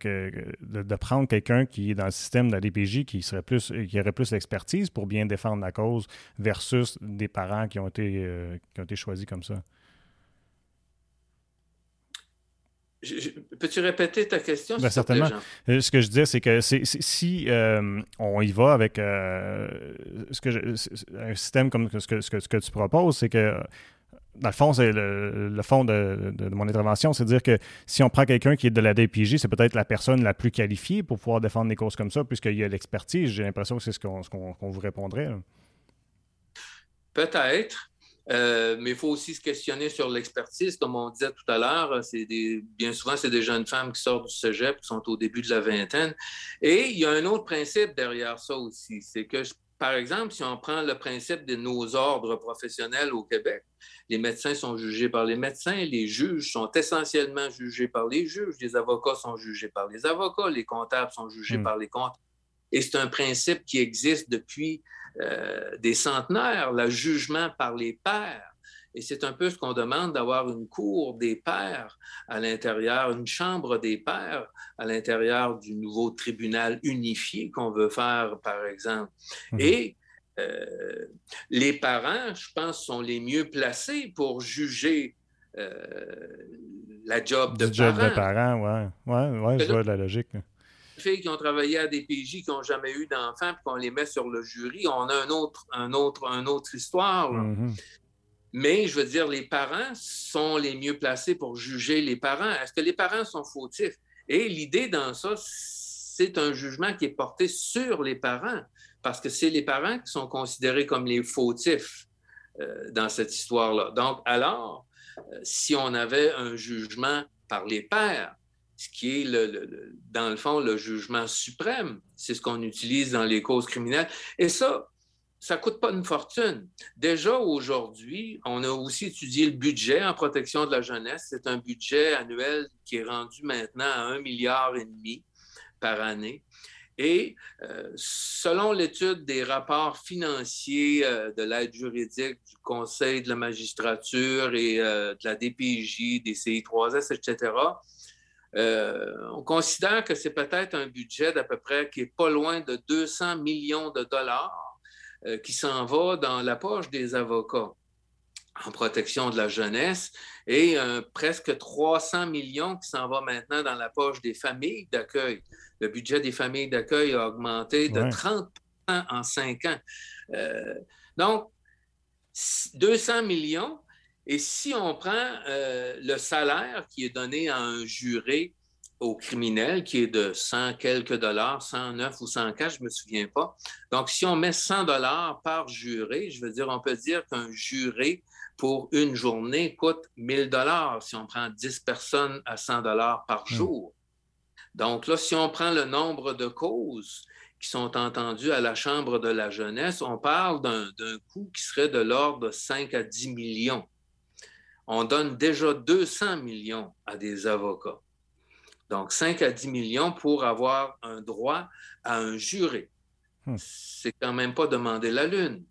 ben, de, prendre quelqu'un qui est dans le système de la DPJ qui serait plus qui aurait plus d'expertise pour bien défendre la cause versus des parents qui ont été, euh, qui ont été choisis comme ça? Peux-tu répéter ta question? Ben, certainement. Euh, ce que je disais, c'est que si on y va avec ce que un système comme ce que, ce que tu proposes, c'est que dans le fond, c'est le, fond de, mon intervention, c'est de dire que si on prend quelqu'un qui est de la DPJ, c'est peut-être la personne la plus qualifiée pour pouvoir défendre des causes comme ça, puisqu'il y a l'expertise. J'ai l'impression que c'est ce qu'on vous répondrait. Peut-être. Euh, mais il faut aussi se questionner sur l'expertise. Comme on disait tout à l'heure, c'est bien souvent, c'est des jeunes femmes qui sortent du cégep, qui sont au début de la vingtaine. Et il y a un autre principe derrière ça aussi. C'est que, par exemple, si on prend le principe de nos ordres professionnels au Québec, les médecins sont jugés par les médecins, les juges sont essentiellement jugés par les juges, les avocats sont jugés par les avocats, les comptables sont jugés hmm. par les comptables. Et c'est un principe qui existe depuis euh, des centenaires, le jugement par les pairs. Et c'est un peu ce qu'on demande d'avoir une cour des pairs à l'intérieur, une chambre des pairs à l'intérieur du nouveau tribunal unifié qu'on veut faire, par exemple. Hmm. Et euh, les parents, je pense, sont les mieux placés pour juger euh, la job de parents. job de parents, oui. Ouais, ouais, je vois la logique. Les filles qui ont travaillé à des PJ, qui n'ont jamais eu d'enfants, puis qu'on les met sur le jury, on a un autre, un autre, une autre histoire. Mm-hmm. Mais je veux dire, les parents sont les mieux placés pour juger les parents. Est-ce que les parents sont fautifs? Et l'idée dans ça, c'est un jugement qui est porté sur les parents parce que c'est les parents qui sont considérés comme les fautifs euh, dans cette histoire-là. Donc, alors, euh, si on avait un jugement par les pères, ce qui est, dans le fond, le jugement suprême, c'est ce qu'on utilise dans les causes criminelles. Et ça, ça ne coûte pas une fortune. Déjà aujourd'hui, on a aussi étudié le budget en protection de la jeunesse. C'est un budget annuel qui est rendu maintenant à un milliard et demi par année. Et euh, selon l'étude des rapports financiers euh, de l'aide juridique du Conseil de la magistrature et euh, de la DPJ, des CI3S, etc., on considère que c'est peut-être un budget d'à peu près qui est pas loin de 200 millions de dollars qui s'en va dans la poche des avocats en protection de la jeunesse et presque 300 millions qui s'en va maintenant dans la poche des familles d'accueil le budget des familles d'accueil a augmenté de 30 en cinq ans. Euh, donc, 200 millions. Et si on prend euh, le salaire qui est donné à un juré au criminel, qui est de 100 quelques dollars, 109 ou 104, je ne me souviens pas. Donc, si on met 100 dollars par juré, je veux dire, on peut dire qu'un juré pour une journée coûte 1000 dollars si on prend 10 personnes à 100 dollars par hmm. jour. Donc là, si on prend le nombre de causes qui sont entendues à la Chambre de la jeunesse, on parle d'un coût qui serait de l'ordre de 5 à 10 millions. On donne déjà 200 millions à des avocats. Donc 5 à 10 millions pour avoir un droit à un juré. Hmm. C'est quand même pas demander la lune.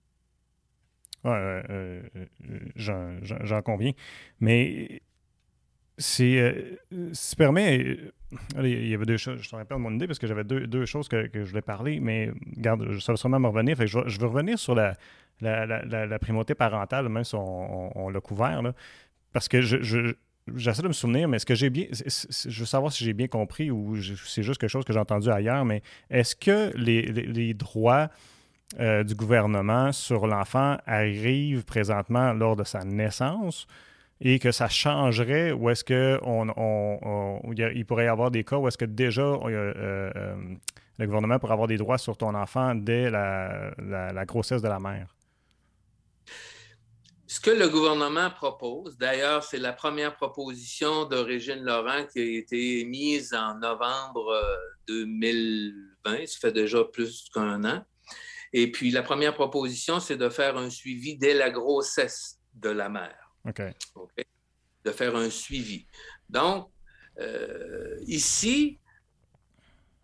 Oui, euh, j'en conviens. Mais c'est, euh, si tu permets, euh, il y avait deux choses, je te rappelle mon idée parce que j'avais deux, deux choses que, que, je voulais parler, mais garde, ça va sûrement me revenir. Fait je, je, veux revenir sur la, la, la, primauté parentale, même si on, l'a couvert, là, parce que je, j'essaie de me souvenir, mais est-ce que j'ai bien. Je veux savoir si j'ai bien compris ou c'est juste quelque chose que j'ai entendu ailleurs, mais est-ce que les, les, droits euh, du gouvernement sur l'enfant arrivent présentement lors de sa naissance et que ça changerait ou est-ce qu'il il pourrait y avoir des cas où est-ce que déjà euh, euh, le gouvernement pourrait avoir des droits sur ton enfant dès la, grossesse de la mère? Ce que le gouvernement propose, d'ailleurs, c'est la première proposition de Régine Laurent qui a été mise en novembre 2020, euh, ça fait déjà plus qu'un an. Et puis, la première proposition, c'est de faire un suivi dès la grossesse de la mère. De faire un suivi. Donc, euh, ici,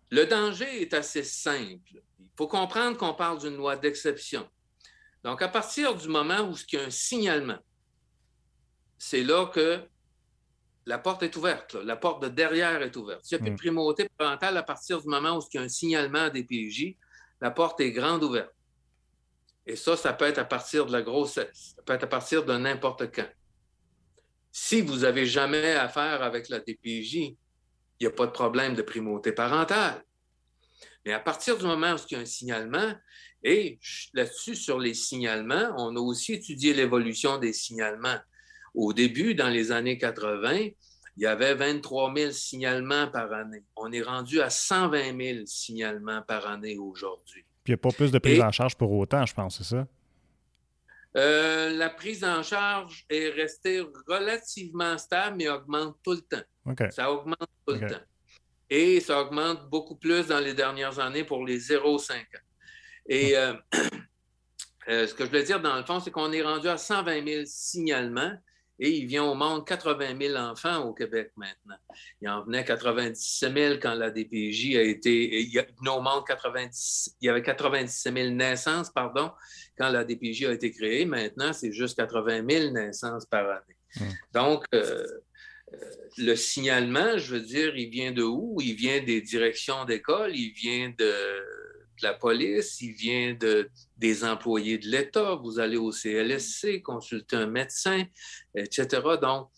le danger est assez simple. Il faut comprendre qu'on parle d'une loi d'exception. Donc, à partir du moment où il y a un signalement, c'est là que la porte est ouverte, la porte de derrière est ouverte. S'il n'y a plus de primauté parentale, à partir du moment où il y a un signalement des PJ, la porte est grande ouverte. Et ça, ça peut être à partir de la grossesse, ça peut être à partir de n'importe quand. Si vous n'avez jamais affaire avec la DPJ, il n'y a pas de problème de primauté parentale. Mais à partir du moment où il y a un signalement, et là-dessus, sur les signalements, on a aussi étudié l'évolution des signalements. Au début, dans les années 80, il y avait 23 000 signalements par année. On est rendu à 120 000 signalements par année aujourd'hui. Puis il n'y a pas plus de prise en charge pour autant, je pense, c'est ça? Euh, la prise en charge est restée relativement stable, mais augmente tout le temps. Ça augmente tout le temps. Et ça augmente beaucoup plus dans les dernières années pour les 0-5 ans. Et euh, euh, ce que je veux dire, dans le fond, c'est qu'on est rendu à 120 000 signalements et il vient au monde 80 000 enfants au Québec maintenant. Il en venait 97 000 quand la DPJ a été. Il y, a, au monde 90, il y avait 97 000 naissances, pardon, quand la DPJ a été créée. Maintenant, c'est juste 80 000 naissances par année. Hmm. Donc, euh, le signalement, je veux dire, il vient de où? Il vient des directions d'école, il vient de la police, il vient de, des employés de l'État. Vous allez au CLSC, consulter un médecin, etc. Donc,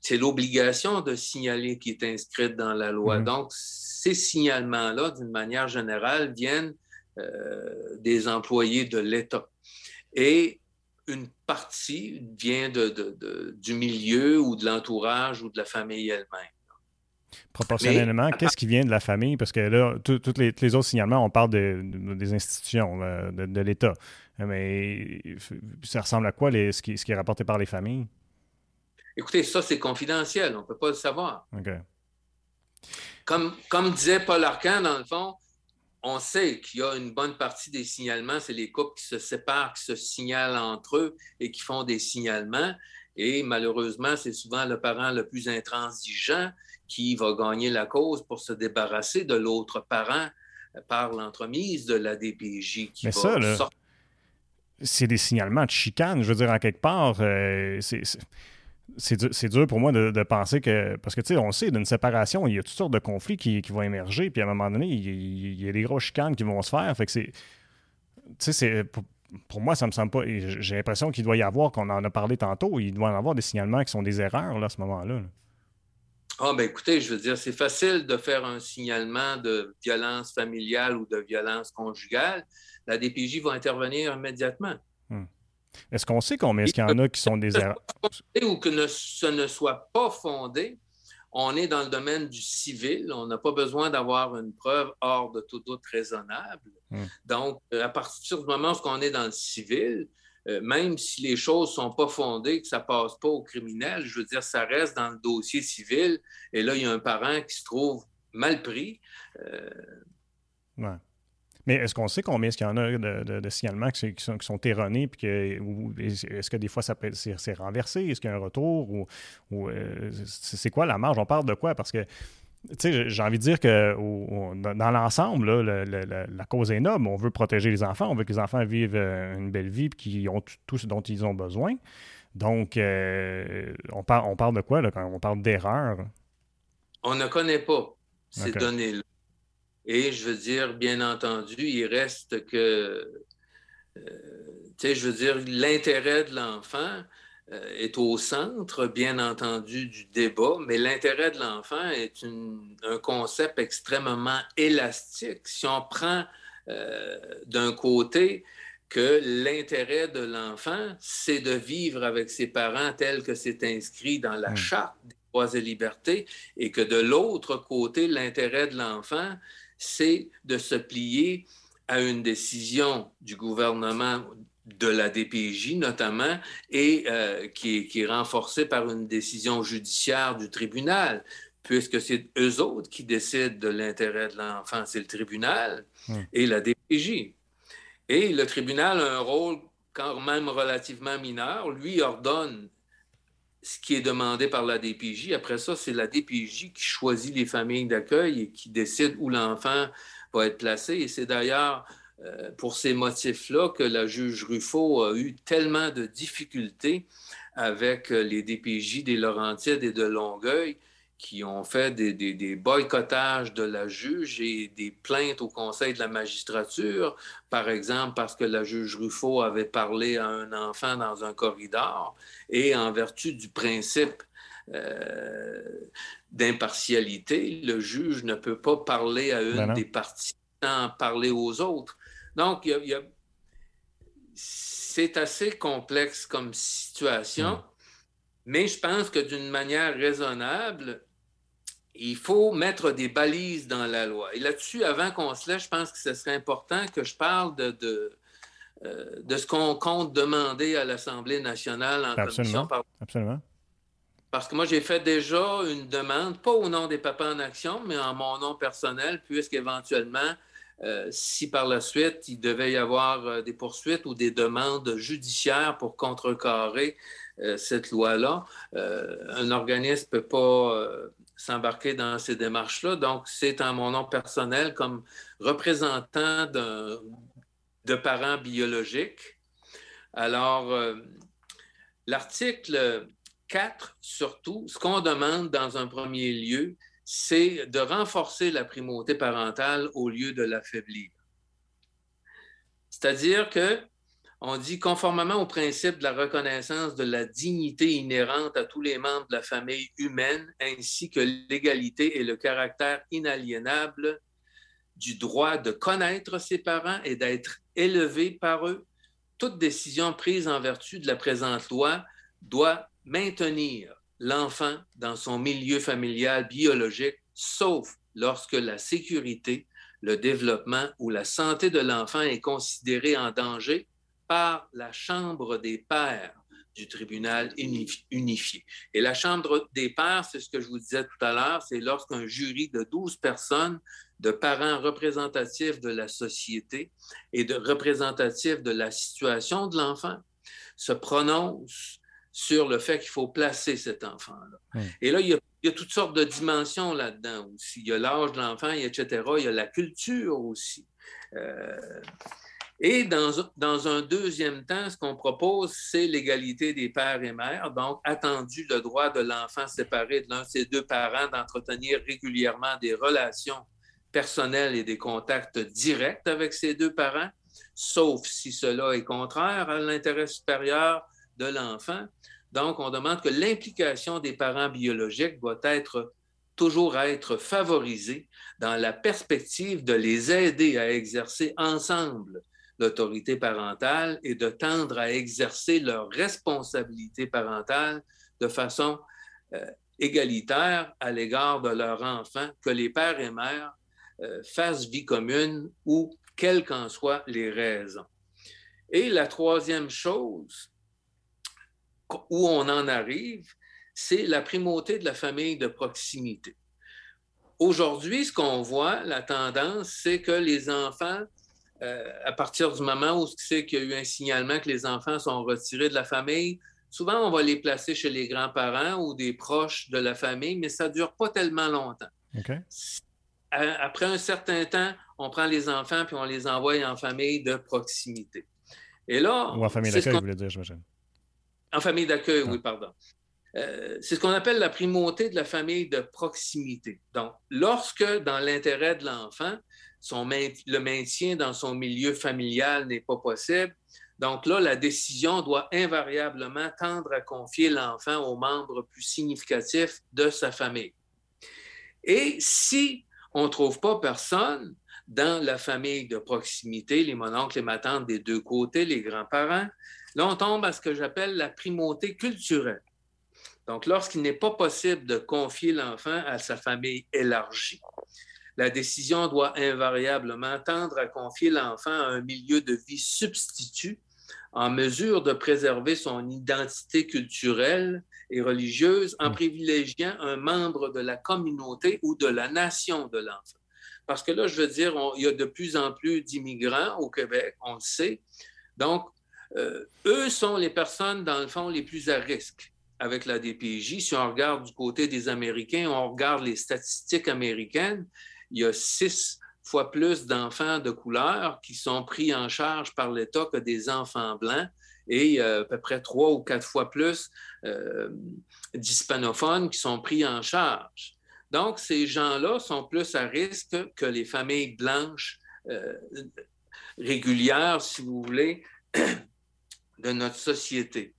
c'est l'obligation de signaler qui est inscrite dans la loi. Mhm. Donc, ces signalements-là, d'une manière générale, viennent euh, des employés de l'État. Et une partie vient de, du milieu ou de l'entourage ou de la famille elle-même. Proportionnellement, qu'est-ce qui vient de la famille? Parce que là, tous les, autres signalements, on parle des institutions, de, l'État. Mais ça ressemble à quoi ce, qui, est rapporté par les familles? Écoutez, ça, c'est confidentiel. On ne peut pas le savoir. Comme, comme disait Paul Arcan, dans le fond, on sait qu'il y a une bonne partie des signalements, c'est les couples qui se séparent, qui se signalent entre eux et qui font des signalements. Et malheureusement, c'est souvent le parent le plus intransigeant qui va gagner la cause pour se débarrasser de l'autre parent par l'entremise de la DPJ qui Mais ça, c'est des signalements de chicane. Je veux dire, en quelque part, euh, c'est dur, pour moi de, penser que. Parce que, tu sais, on sait, d'une séparation, il y a toutes sortes de conflits qui, vont émerger, puis à un moment donné, il, y a des grosses chicanes qui vont se faire. Fait que c'est. Tu sais, pour, moi, ça me semble pas. J'ai l'impression qu'il doit y avoir, qu'on en a parlé tantôt, il doit y avoir des signalements qui sont des erreurs là, à ce moment-là. là ah, ben écoutez, je veux dire, c'est facile de faire un signalement de violence familiale ou de violence conjugale. La DPJ va intervenir immédiatement. Hmm. Est-ce qu'on sait combien est-ce qu'il y en a qui sont des erreurs? Ou que ce ne soit pas fondé, on est dans le domaine du civil. On n'a pas besoin d'avoir une preuve hors de tout doute raisonnable. Hmm. Donc, à partir du moment où on est dans le civil, euh, même si les choses ne sont pas fondées, que ça ne passe pas au criminel, je veux dire, ça reste dans le dossier civil. Et là, il y a un parent qui se trouve mal pris. Euh, Mais est-ce qu'on sait combien est-ce qu'il y en a de, signalements qui, sont, erronés? Puis est-ce que des fois, ça c'est, renversé? Est-ce qu'il y a un retour? Ou, euh, c'est quoi la marge? On parle de quoi? Parce que j'ai envie de dire que dans l'ensemble, la, cause est noble. On veut protéger les enfants. On veut que les enfants vivent euh, une belle vie et qu'ils ont tout ce dont ils ont besoin. Donc, euh, on, parle, on parle de quoi quand on parle d'erreur? On ne connaît pas ces données-là. Et je veux dire, bien entendu, il reste que, euh, tu sais, je veux dire, l'intérêt de l'enfant, est au centre, bien entendu, du débat, mais l'intérêt de l'enfant est un concept extrêmement élastique. Si on prend euh, d'un côté que l'intérêt de l'enfant, c'est de vivre avec ses parents tel que c'est inscrit dans la hmm. Charte des droits et libertés, et que de l'autre côté, l'intérêt de l'enfant, c'est de se plier à une décision du gouvernement de la DPJ notamment, et euh, qui, est, renforcée par une décision judiciaire du tribunal, puisque c'est eux autres qui décident de l'intérêt de l'enfant, c'est le tribunal hmm. et la DPJ. Et le tribunal a un rôle quand même relativement mineur. Lui ordonne ce qui est demandé par la DPJ. Après ça, c'est la DPJ qui choisit les familles d'accueil et qui décide où l'enfant va être placé. Et c'est d'ailleurs pour ces motifs-là que la juge Ruffo a eu tellement de difficultés avec euh, les DPJ des Laurentides et de Longueuil qui ont fait des, boycottages de la juge et des plaintes au Conseil de la magistrature, par exemple parce que la juge Ruffo avait parlé à un enfant dans un corridor et en vertu du principe euh, d'impartialité, le juge ne peut pas parler à une ben des parties sans parler aux autres. Donc, c'est assez complexe comme situation, mais je pense que d'une manière raisonnable, il faut mettre des balises dans la loi. Et là-dessus, avant qu'on se laisse, je pense que ce serait important que je parle de, de, euh, ce qu'on compte demander à l'Assemblée nationale en Absolument. commission. Absolument. Parce que moi, j'ai fait déjà une demande, pas au nom des papas en action, mais en mon nom personnel, puisqu'éventuellement, euh, si par la suite il devait y avoir euh, des poursuites ou des demandes judiciaires pour contrecarrer euh, cette loi-là, un organisme ne peut pas s'embarquer dans ces démarches-là. Donc, c'est en mon nom personnel comme représentant de parents biologiques. Alors, l'article 4, surtout, ce qu'on demande dans un premier lieu, c'est de renforcer la primauté parentale au lieu de l'affaiblir. C'est-à-dire que on dit conformément au principe de la reconnaissance de la dignité inhérente à tous les membres de la famille humaine, ainsi que l'égalité et le caractère inaliénable du droit de connaître ses parents et d'être élevé par eux, toute décision prise en vertu de la présente loi doit maintenir l'enfant dans son milieu familial biologique, sauf lorsque la sécurité, le développement ou la santé de l'enfant est considérée en danger par la Chambre des pères du tribunal unifié. Et la Chambre des pairs, c'est ce que je vous disais tout à l'heure, c'est lorsqu'un jury de 12 personnes, de parents représentatifs de la société et de représentatifs de la situation de l'enfant, se prononce sur le fait qu'il faut placer cet enfant-là. Et là, il y, a, toutes sortes de dimensions là-dedans aussi. Il y a l'âge de l'enfant, etc. Il y a la culture aussi. Euh, et dans, dans, un deuxième temps, ce qu'on propose, c'est l'égalité des pères et mères, donc attendu le droit de l'enfant séparé de l'un de ses deux parents d'entretenir régulièrement des relations personnelles et des contacts directs avec ses deux parents, sauf si cela est contraire à l'intérêt supérieur de l'enfant. Donc, on demande que l'implication des parents biologiques doit toujours être favorisée dans la perspective de les aider à exercer ensemble l'autorité parentale et de tendre à exercer leur responsabilité parentale de façon euh, égalitaire à l'égard de leur enfant, que les pères et mères euh, fassent vie commune ou quelles qu'en soient les raisons. Et la troisième chose où on en arrive, c'est la primauté de la famille de proximité. Aujourd'hui, ce qu'on voit, la tendance, c'est que les enfants, euh, à partir du moment où c'est qu'il y a eu un signalement que les enfants sont retirés de la famille, souvent on va les placer chez les grands-parents ou des proches de la famille, mais ça ne dure pas tellement longtemps. Après un certain temps, on prend les enfants puis on les envoie en famille de proximité. Et là, ou en famille d'accueil, vous voulez dire, j'imagine. En famille d'accueil, oui, pardon. Euh, c'est ce qu'on appelle la primauté de la famille de proximité. Donc, lorsque, dans l'intérêt de l'enfant, le maintien dans son milieu familial n'est pas possible, donc là, la décision doit invariablement tendre à confier l'enfant aux membres plus significatifs de sa famille. Et si on ne trouve pas personne dans la famille de proximité, les mononcles, les matantes des deux côtés, les grands-parents, Là, on tombe à ce que j'appelle la primauté culturelle. Donc, lorsqu'il n'est pas possible de confier l'enfant à sa famille élargie, la décision doit invariablement tendre à confier l'enfant à un milieu de vie substitut en mesure de préserver son identité culturelle et religieuse en mm. privilégiant un membre de la communauté ou de la nation de l'enfant. Parce que là, je veux dire, il y a de plus en plus d'immigrants au Québec, on le sait. Donc, euh, eux sont les personnes, dans le fond, les plus à risque avec la DPJ. Si on regarde du côté des Américains, on regarde les statistiques américaines, il y a six fois plus d'enfants de couleur qui sont pris en charge par l'État que des enfants blancs et euh, à peu près trois ou quatre fois plus euh, d'hispanophones qui sont pris en charge. Donc, ces gens-là sont plus à risque que les familles blanches régulières, si vous voulez, de notre société.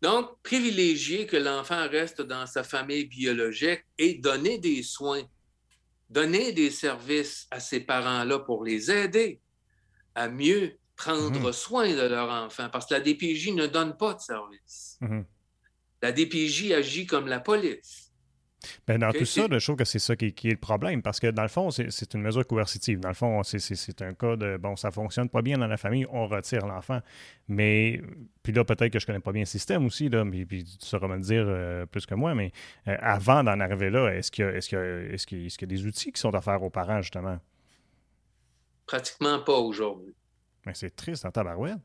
Donc, privilégier que l'enfant reste dans sa famille biologique et donner des soins, donner des services à ces parents-là pour les aider à mieux prendre mhm. soin de leur enfant, parce que la DPJ ne donne pas de service. Mhm. La DPJ agit comme la police. Ben, dans tout ça, je trouve que c'est ça qui, est le problème, parce que dans le fond, c'est une mesure coercitive. Dans le fond, c'est un cas de, bon, ça fonctionne pas bien dans la famille, on retire l'enfant. Mais, puis là, peut-être que je connais pas bien le système aussi, là, mais, puis tu sauras me le dire euh, plus que moi, mais euh, avant d'en arriver là, est-ce qu'il y, est est y, a des outils qui sont offerts aux parents, justement? Pratiquement pas aujourd'hui. Mais c'est triste en tabarouette.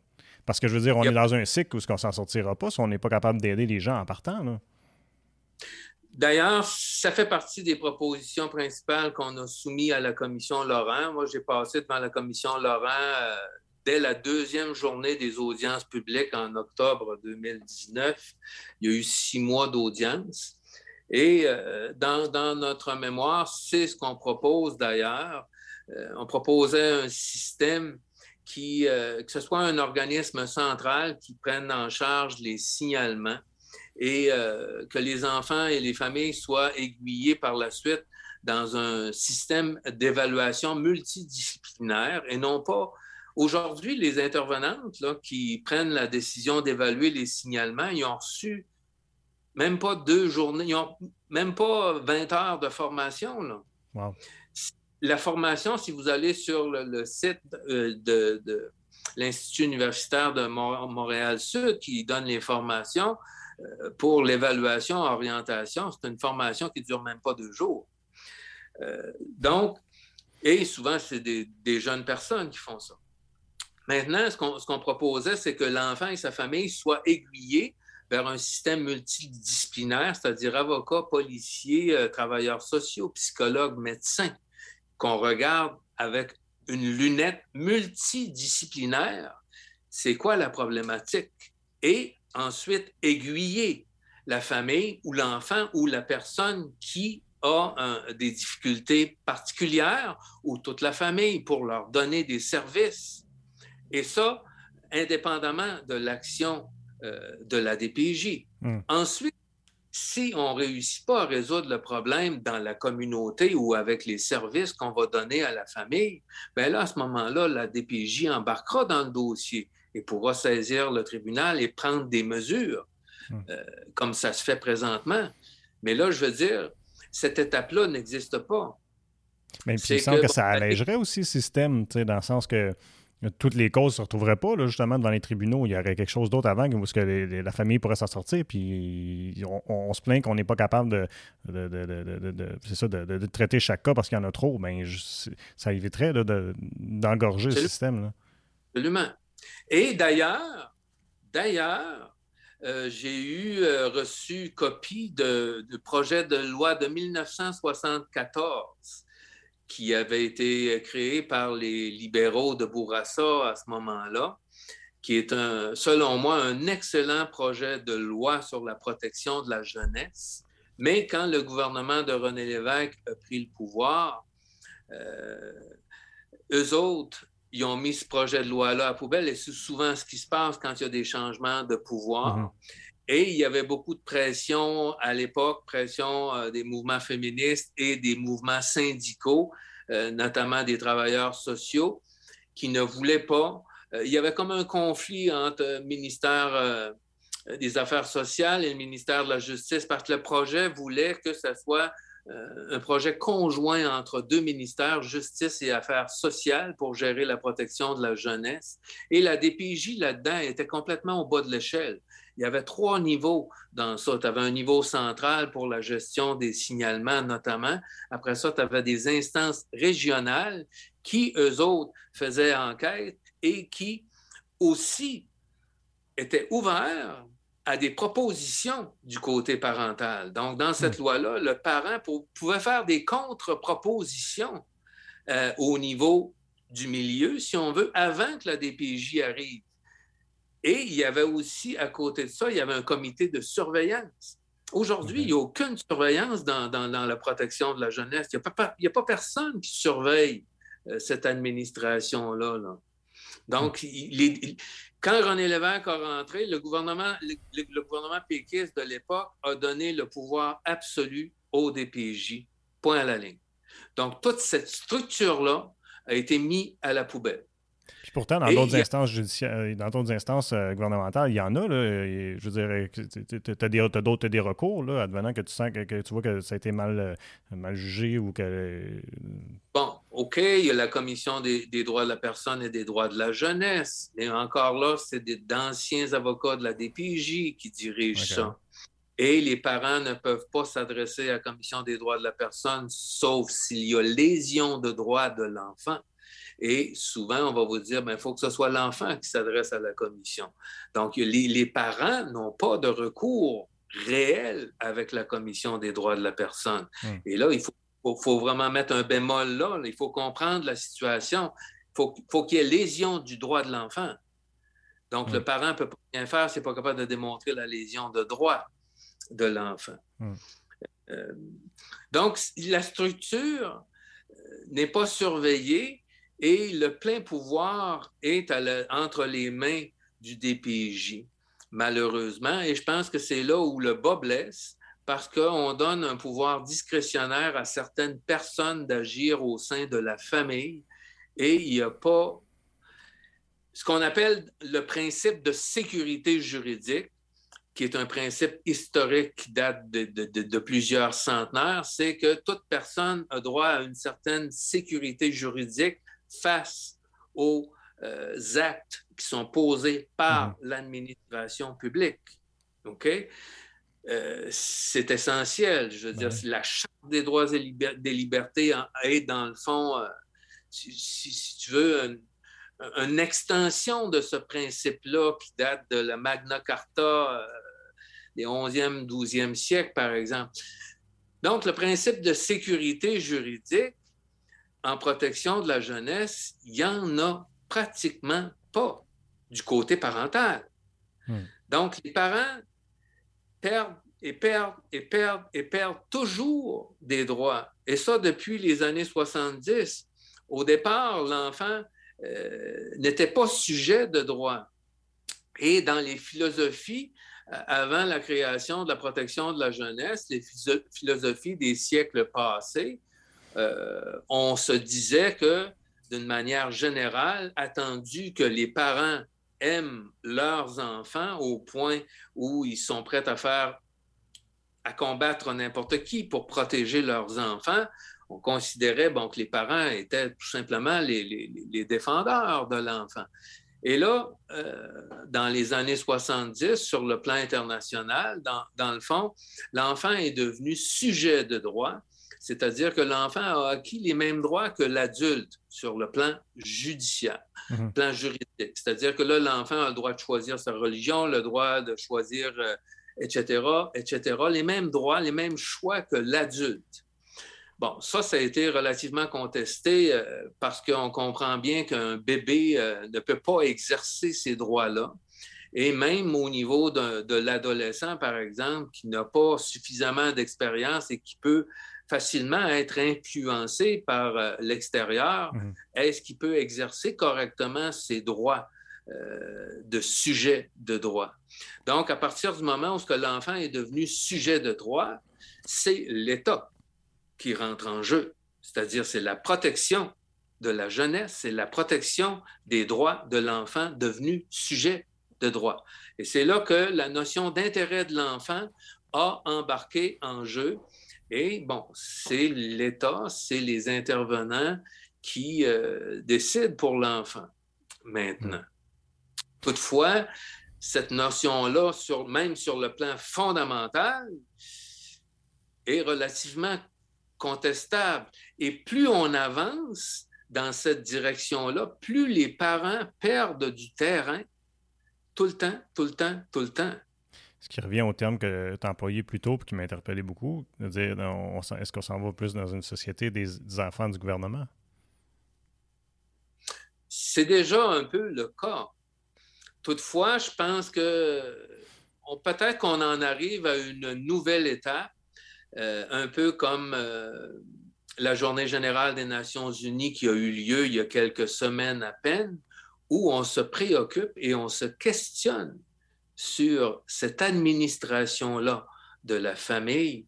Parce que je veux dire, on est dans un cycle où qu'on s'en sortira pas si on n'est pas capable d'aider les gens en partant. Là. D'ailleurs, ça fait partie des propositions principales qu'on a soumises à la commission Laurent. Moi, j'ai passé devant la commission Laurent euh, dès la deuxième journée des audiences publiques en octobre 2019. Il y a eu six mois d'audience. Et euh, dans, notre mémoire, c'est ce qu'on propose d'ailleurs. Euh, on proposait un système qui, que ce soit un organisme central qui prenne en charge les signalements et euh, que les enfants et les familles soient aiguillés par la suite dans un système d'évaluation multidisciplinaire et non pas aujourd'hui les intervenantes là, qui prennent la décision d'évaluer les signalements, ils ont reçu même pas deux journées, ils ont même pas 20 heures de formation. Là. La formation, si vous allez sur le, site euh, de, l'Institut universitaire de Montréal-Sud qui donne les formations pour l'évaluation, orientation. C'est une formation qui ne dure même pas deux jours. Euh, donc, et souvent, c'est des, jeunes personnes qui font ça. Maintenant, ce qu'on proposait, c'est que l'enfant et sa famille soient aiguillés vers un système multidisciplinaire, c'est-à-dire avocats, policiers, euh, travailleurs sociaux, psychologues, médecins, qu'on regarde avec une lunette multidisciplinaire. C'est quoi la problématique? Et ensuite, aiguiller la famille ou l'enfant ou la personne qui a des difficultés particulières ou toute la famille pour leur donner des services. Et ça, indépendamment de l'action euh, de la DPJ. Hmm. Ensuite, si on ne réussit pas à résoudre le problème dans la communauté ou avec les services qu'on va donner à la famille, bien là, à ce moment-là, la DPJ embarquera dans le dossier et pourra saisir le tribunal et prendre des mesures, hmm. euh, comme ça se fait présentement. Mais là, je veux dire, cette étape-là n'existe pas. Mais puis, il semble que, ça allégerait aussi le système, dans le sens que toutes les causes ne se retrouveraient pas justement devant les tribunaux. Il y aurait quelque chose d'autre avant où que la famille pourrait s'en sortir. Puis on, se plaint qu'on n'est pas capable de, de, traiter chaque cas parce qu'il y en a trop. Ben, ça éviterait d'engorger le système. Absolument. Et d'ailleurs, d'ailleurs, euh, j'ai eu euh, reçu copie de, de projet de loi de 1974 qui avait été créé par les libéraux de Bourassa à ce moment-là, qui est, selon moi, un excellent projet de loi sur la protection de la jeunesse. Mais quand le gouvernement de René Lévesque a pris le pouvoir, euh, eux autres, ils ont mis ce projet de loi-là à poubelle et c'est souvent ce qui se passe quand il y a des changements de pouvoir. Mm-hmm. Et il y avait beaucoup de pression à l'époque, pression euh, des mouvements féministes et des mouvements syndicaux, euh, notamment des travailleurs sociaux, qui ne voulaient pas. Euh, il y avait comme un conflit entre le ministère des Affaires sociales et le ministère de la Justice, parce que le projet voulait que ce soit un projet conjoint entre deux ministères, Justice et Affaires sociales, pour gérer la protection de la jeunesse. Et la DPJ là-dedans était complètement au bas de l'échelle il y avait trois niveaux dans ça. Tu avais un niveau central pour la gestion des signalements notamment. Après ça, tu avais des instances régionales qui, eux autres, faisaient enquête et qui aussi étaient ouverts à des propositions du côté parental. Donc, dans cette hmm. loi-là, le parent pouvait faire des contre-propositions euh, au niveau du milieu, si on veut, avant que la DPJ arrive. Et il y avait aussi, à côté de ça, il y avait un comité de surveillance. Aujourd'hui, il n'y a aucune surveillance dans, la protection de la jeunesse. Il n'y a, pas personne qui surveille euh, cette administration-là. Donc, quand René Lévesque a rentré, le gouvernement, le, gouvernement péquiste de l'époque a donné le pouvoir absolu au DPJ. Point à la ligne. Donc, toute cette structure-là a été mise à la poubelle. Puis pourtant, dans d'autres instances judiciaires, euh, dans d'autres instances euh, gouvernementales, il y en a. Là, je veux dire, tu as, d'autres des recours, là, advenant que tu sens que, tu vois que ça a été mal, euh, mal jugé ou que. Bon, OK, il y a la Commission des, droits de la personne et des droits de la jeunesse. Et encore là, c'est d'anciens avocats de la DPJ qui dirigent ça. Et les parents ne peuvent pas s'adresser à la Commission des droits de la personne, sauf s'il y a lésion de droits de l'enfant. Et souvent, on va vous dire, il ben, faut que ce soit l'enfant qui s'adresse à la commission. Donc, les, parents n'ont pas de recours réel avec la commission des droits de la personne. Hmm. Et là, il faut, vraiment mettre un bémol là. Il faut comprendre la situation. Il faut, qu'il y ait lésion du droit de l'enfant. Donc, le hmm. parent ne peut pas rien faire s'il n'est pas capable de démontrer la lésion de droit de l'enfant. Hmm. Euh, donc, la structure euh, n'est pas surveillée et le plein pouvoir est entre les mains du DPJ, malheureusement. Et je pense que c'est là où le bas blesse, parce qu'on donne un pouvoir discrétionnaire à certaines personnes d'agir au sein de la famille et il n'y a pas ce qu'on appelle le principe de sécurité juridique, qui est un principe historique qui date de, de plusieurs centenaires, c'est que toute personne a droit à une certaine sécurité juridique face aux euh, actes qui sont posés par mm-hmm. l'administration publique. OK? Euh, c'est essentiel. Je veux dire, la Charte des droits et des libertés est, dans le fond, euh, si, tu veux, une, extension de ce principe-là qui date de la Magna Carta des 11e, 12e siècles, par exemple. Donc, le principe de sécurité juridique en protection de la jeunesse, il n'y en a pratiquement pas du côté parental. Hmm. Donc, les parents perdent et perdent et perdent et perdent toujours des droits. Et ça depuis les années 70. Au départ, l'enfant euh, n'était pas sujet de droit. Et dans les philosophies, euh, avant la création de la protection de la jeunesse, les philosophies des siècles passés, euh, on se disait que, d'une manière générale, attendu que les parents aiment leurs enfants au point où ils sont prêts à faire, à combattre n'importe qui pour protéger leurs enfants, on considérait bon, que les parents étaient tout simplement les, les, défendeurs de l'enfant. Et là, euh, dans les années 70, sur le plan international, dans, dans le fond, l'enfant est devenu sujet de droit c'est-à-dire que l'enfant a acquis les mêmes droits que l'adulte sur le plan judiciaire, mhm. plan juridique. C'est-à-dire que là, l'enfant a le droit de choisir sa religion, le droit de choisir, etc., euh, etc., les mêmes droits, les mêmes choix que l'adulte. Bon, ça, ça a été relativement contesté euh, parce qu'on comprend bien qu'un bébé euh, ne peut pas exercer ces droits-là. Et même au niveau de l'adolescent, par exemple, qui n'a pas suffisamment d'expérience et qui peut facilement être influencé par euh, l'extérieur, mhm. est-ce qu'il peut exercer correctement ses droits euh, de sujet de droit? Donc, à partir du moment où l'enfant est devenu sujet de droit, c'est l'État qui rentre en jeu, c'est-à-dire c'est la protection de la jeunesse, c'est la protection des droits de l'enfant devenu sujet de droit. Et c'est là que la notion d'intérêt de l'enfant a embarqué en jeu et bon, c'est l'État, c'est les intervenants qui euh, décident pour l'enfant maintenant. Toutefois, cette notion-là, même sur le plan fondamental, est relativement contestable. Et plus on avance dans cette direction-là, plus les parents perdent du terrain tout le temps, tout le temps, tout le temps. Ce qui revient au terme que tu as employé plus tôt et qui m'a interpellé beaucoup, de dire est-ce qu'on s'en va plus dans une société des, enfants du gouvernement? C'est déjà un peu le cas. Toutefois, je pense que peut-être qu'on en arrive à une nouvelle étape, euh, un peu comme euh, la Journée générale des Nations unies qui a eu lieu il y a quelques semaines à peine, où on se préoccupe et on se questionne sur cette administration-là de la famille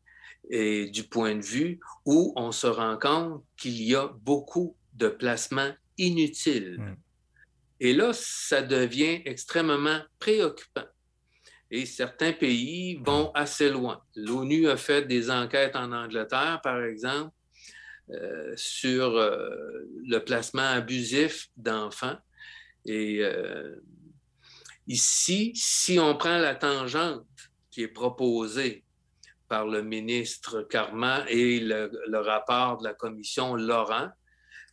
et du point de vue où on se rend compte qu'il y a beaucoup de placements inutiles. Mm. Et là, ça devient extrêmement préoccupant. Et certains pays vont assez loin. L'ONU a fait des enquêtes en Angleterre, par exemple, euh, sur euh, le placement abusif d'enfants. Et euh, Ici, si on prend la tangente qui est proposée par le ministre Carman et le, rapport de la commission Laurent,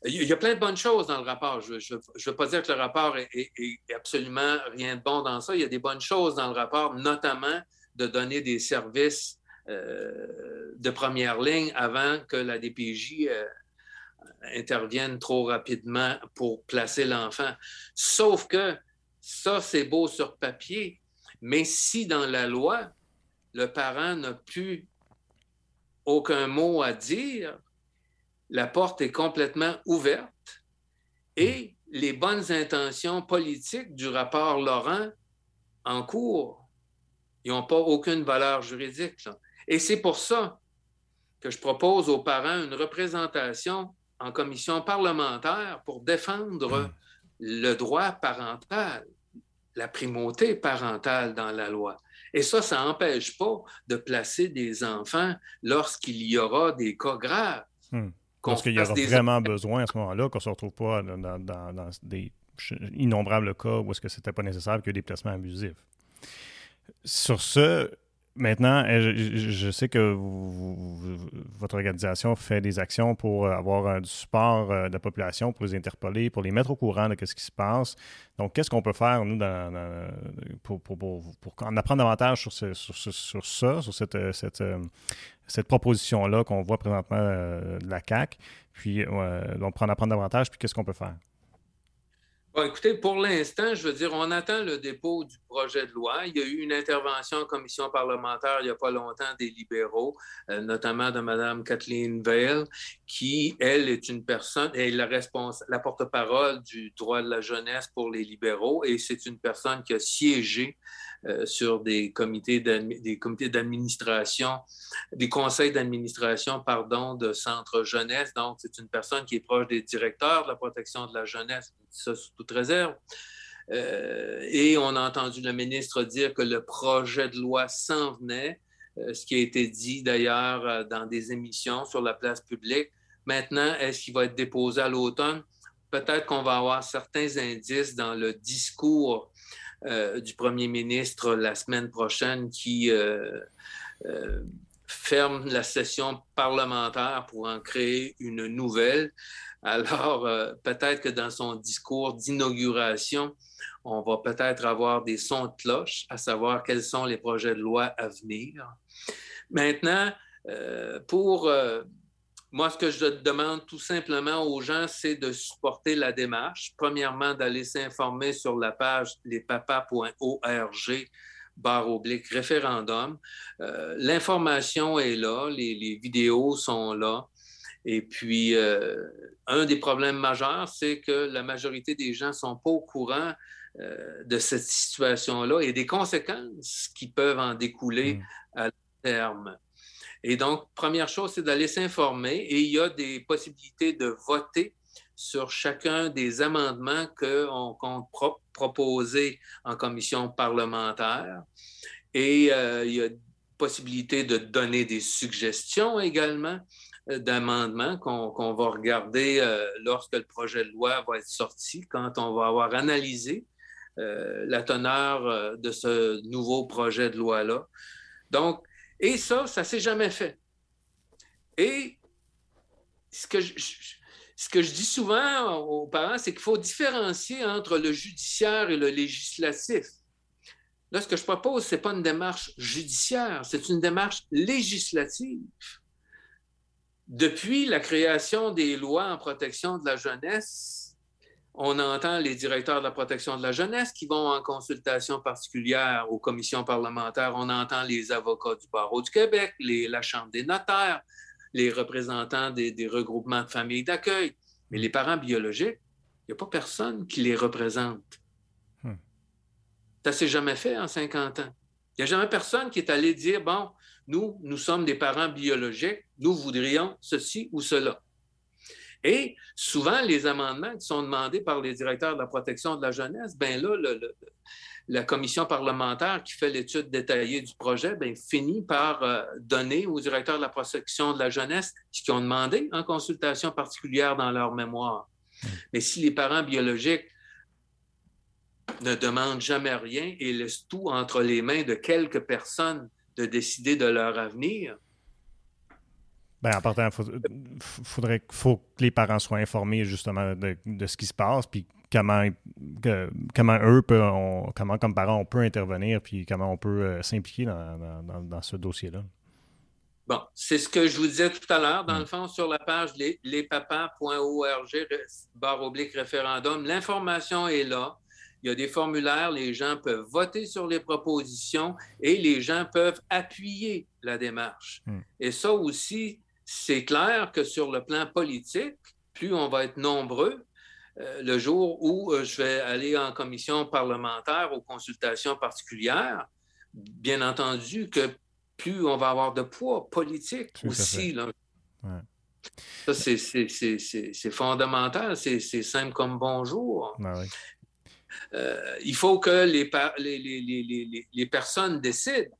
il y a plein de bonnes choses dans le rapport. Je ne veux pas dire que le rapport est, absolument rien de bon dans ça. Il y a des bonnes choses dans le rapport, notamment de donner des services euh, de première ligne avant que la DPJ euh, intervienne trop rapidement pour placer l'enfant. Sauf que ça, c'est beau sur papier, mais si dans la loi, le parent n'a plus aucun mot à dire, la porte est complètement ouverte et les bonnes intentions politiques du rapport Laurent en cours, n'ont pas aucune valeur juridique. Et c'est pour ça que je propose aux parents une représentation en commission parlementaire pour défendre mmh le droit parental, la primauté parentale dans la loi. Et ça, ça n'empêche pas de placer des enfants lorsqu'il y aura des cas graves. Hmm. Parce qu'il y aura vraiment besoin à ce moment-là, qu'on ne se retrouve pas dans, des innombrables cas où est-ce que c'était pas nécessaire que des placements abusifs. Sur ce, Maintenant, je, sais que votre organisation fait des actions pour avoir du support de la population, pour les interpeller, pour les mettre au courant de ce qui se passe. Donc, qu'est-ce qu'on peut faire, nous, pour, en apprendre davantage sur, ça, sur cette, proposition-là qu'on voit présentement de la CAC, puis donc, pour en apprendre davantage, puis qu'est-ce qu'on peut faire? Écoutez, pour l'instant, je veux dire, on attend le dépôt du projet de loi. Il y a eu une intervention en commission parlementaire il n'y a pas longtemps des libéraux, euh, notamment de Mme Kathleen Veil, qui, elle, est une personne, elle est la porte-parole du droit de la jeunesse pour les libéraux, et c'est une personne qui a siégé euh, sur des comités d'administration, des conseils d'administration, pardon, de centres jeunesse. Donc, c'est une personne qui est proche des directeurs de la protection de la jeunesse, ça sous toute réserve. Euh, et on a entendu le ministre dire que le projet de loi s'en venait, euh, ce qui a été dit d'ailleurs dans des émissions sur la place publique. Maintenant, est-ce qu'il va être déposé à l'automne? Peut-être qu'on va avoir certains indices dans le discours du premier ministre la semaine prochaine qui euh, euh, ferme la session parlementaire pour en créer une nouvelle. Alors, peut-être que dans son discours d'inauguration, on va peut-être avoir des sons de cloche, à savoir quels sont les projets de loi à venir. Maintenant, pour moi, ce que je demande tout simplement aux gens, c'est de supporter la démarche. Premièrement, d'aller s'informer sur la page lespapas.org barre oblique référendum. Euh, l'information est là, les, vidéos sont là. Et puis, euh, un des problèmes majeurs, c'est que la majorité des gens ne sont pas au courant euh, de cette situation-là et des conséquences qui peuvent en découler mmh. à terme. Et donc, première chose, c'est d'aller s'informer et il y a des possibilités de voter sur chacun des amendements qu'on compte proposer en commission parlementaire. Et euh, il y a possibilité de donner des suggestions également euh, d'amendements qu'on va regarder euh, lorsque le projet de loi va être sorti, quand on va avoir analysé la teneur de ce nouveau projet de loi-là. Donc, et ça, ça ne s'est jamais fait. Et ce que je, ce que je dis souvent aux parents, c'est qu'il faut différencier entre le judiciaire et le législatif. Là, ce que je propose, ce n'est pas une démarche judiciaire, c'est une démarche législative. Depuis la création des lois en protection de la jeunesse, on entend les directeurs de la protection de la jeunesse qui vont en consultation particulière aux commissions parlementaires. On entend les avocats du barreau du Québec, la Chambre des notaires, les représentants des, regroupements de familles d'accueil. Mais les parents biologiques, il n'y a pas personne qui les représente. Hmm. Ça ne s'est jamais fait en 50 ans. Il n'y a jamais personne qui est allé dire, bon, nous, nous sommes des parents biologiques, nous voudrions ceci ou cela. Et souvent, les amendements qui sont demandés par les directeurs de la protection de la jeunesse, bien là, la commission parlementaire qui fait l'étude détaillée du projet bien, finit par euh, donner aux directeurs de la protection de la jeunesse ce qu'ils ont demandé en consultation particulière dans leur mémoire. Mais si les parents biologiques ne demandent jamais rien et laissent tout entre les mains de quelques personnes de décider de leur avenir, ben, en partant, il faudrait faut que les parents soient informés justement de, ce qui se passe, puis comment, comment eux, comment comme parents, on peut intervenir, puis comment on peut euh, s'impliquer dans, ce dossier-là. Bon, c'est ce que je vous disais tout à l'heure, dans le fond, sur la page lespapas.org, barre oblique référendum. L'information est là. Il y a des formulaires, les gens peuvent voter sur les propositions et les gens peuvent appuyer la démarche. Hmm. Et ça aussi, c'est clair que sur le plan politique, plus on va être nombreux, euh, le jour où euh, je vais aller en commission parlementaire aux consultations particulières, bien entendu que plus on va avoir de poids politique aussi. Ça, c'est fondamental, c'est simple comme bonjour. Ben euh, il faut que les, les personnes décident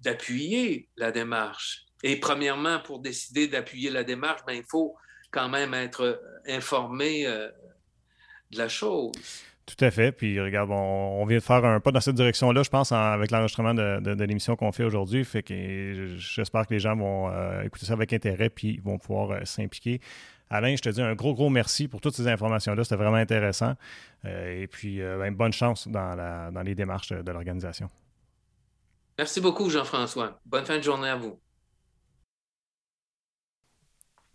d'appuyer la démarche. Et premièrement, pour décider d'appuyer la démarche, ben, il faut quand même être euh, informé euh, de la chose. Tout à fait. Puis regarde, on, vient de faire un pas dans cette direction-là, je pense, avec l'enregistrement de, l'émission qu'on fait aujourd'hui. Fait que j'espère que les gens vont euh, écouter ça avec intérêt puis vont pouvoir euh, s'impliquer. Alain, je te dis un gros, gros merci pour toutes ces informations-là. C'était vraiment intéressant. Euh, et puis, ben, bonne chance dans, la, dans les démarches de l'organisation. Merci beaucoup, Jean-François. Bonne fin de journée à vous.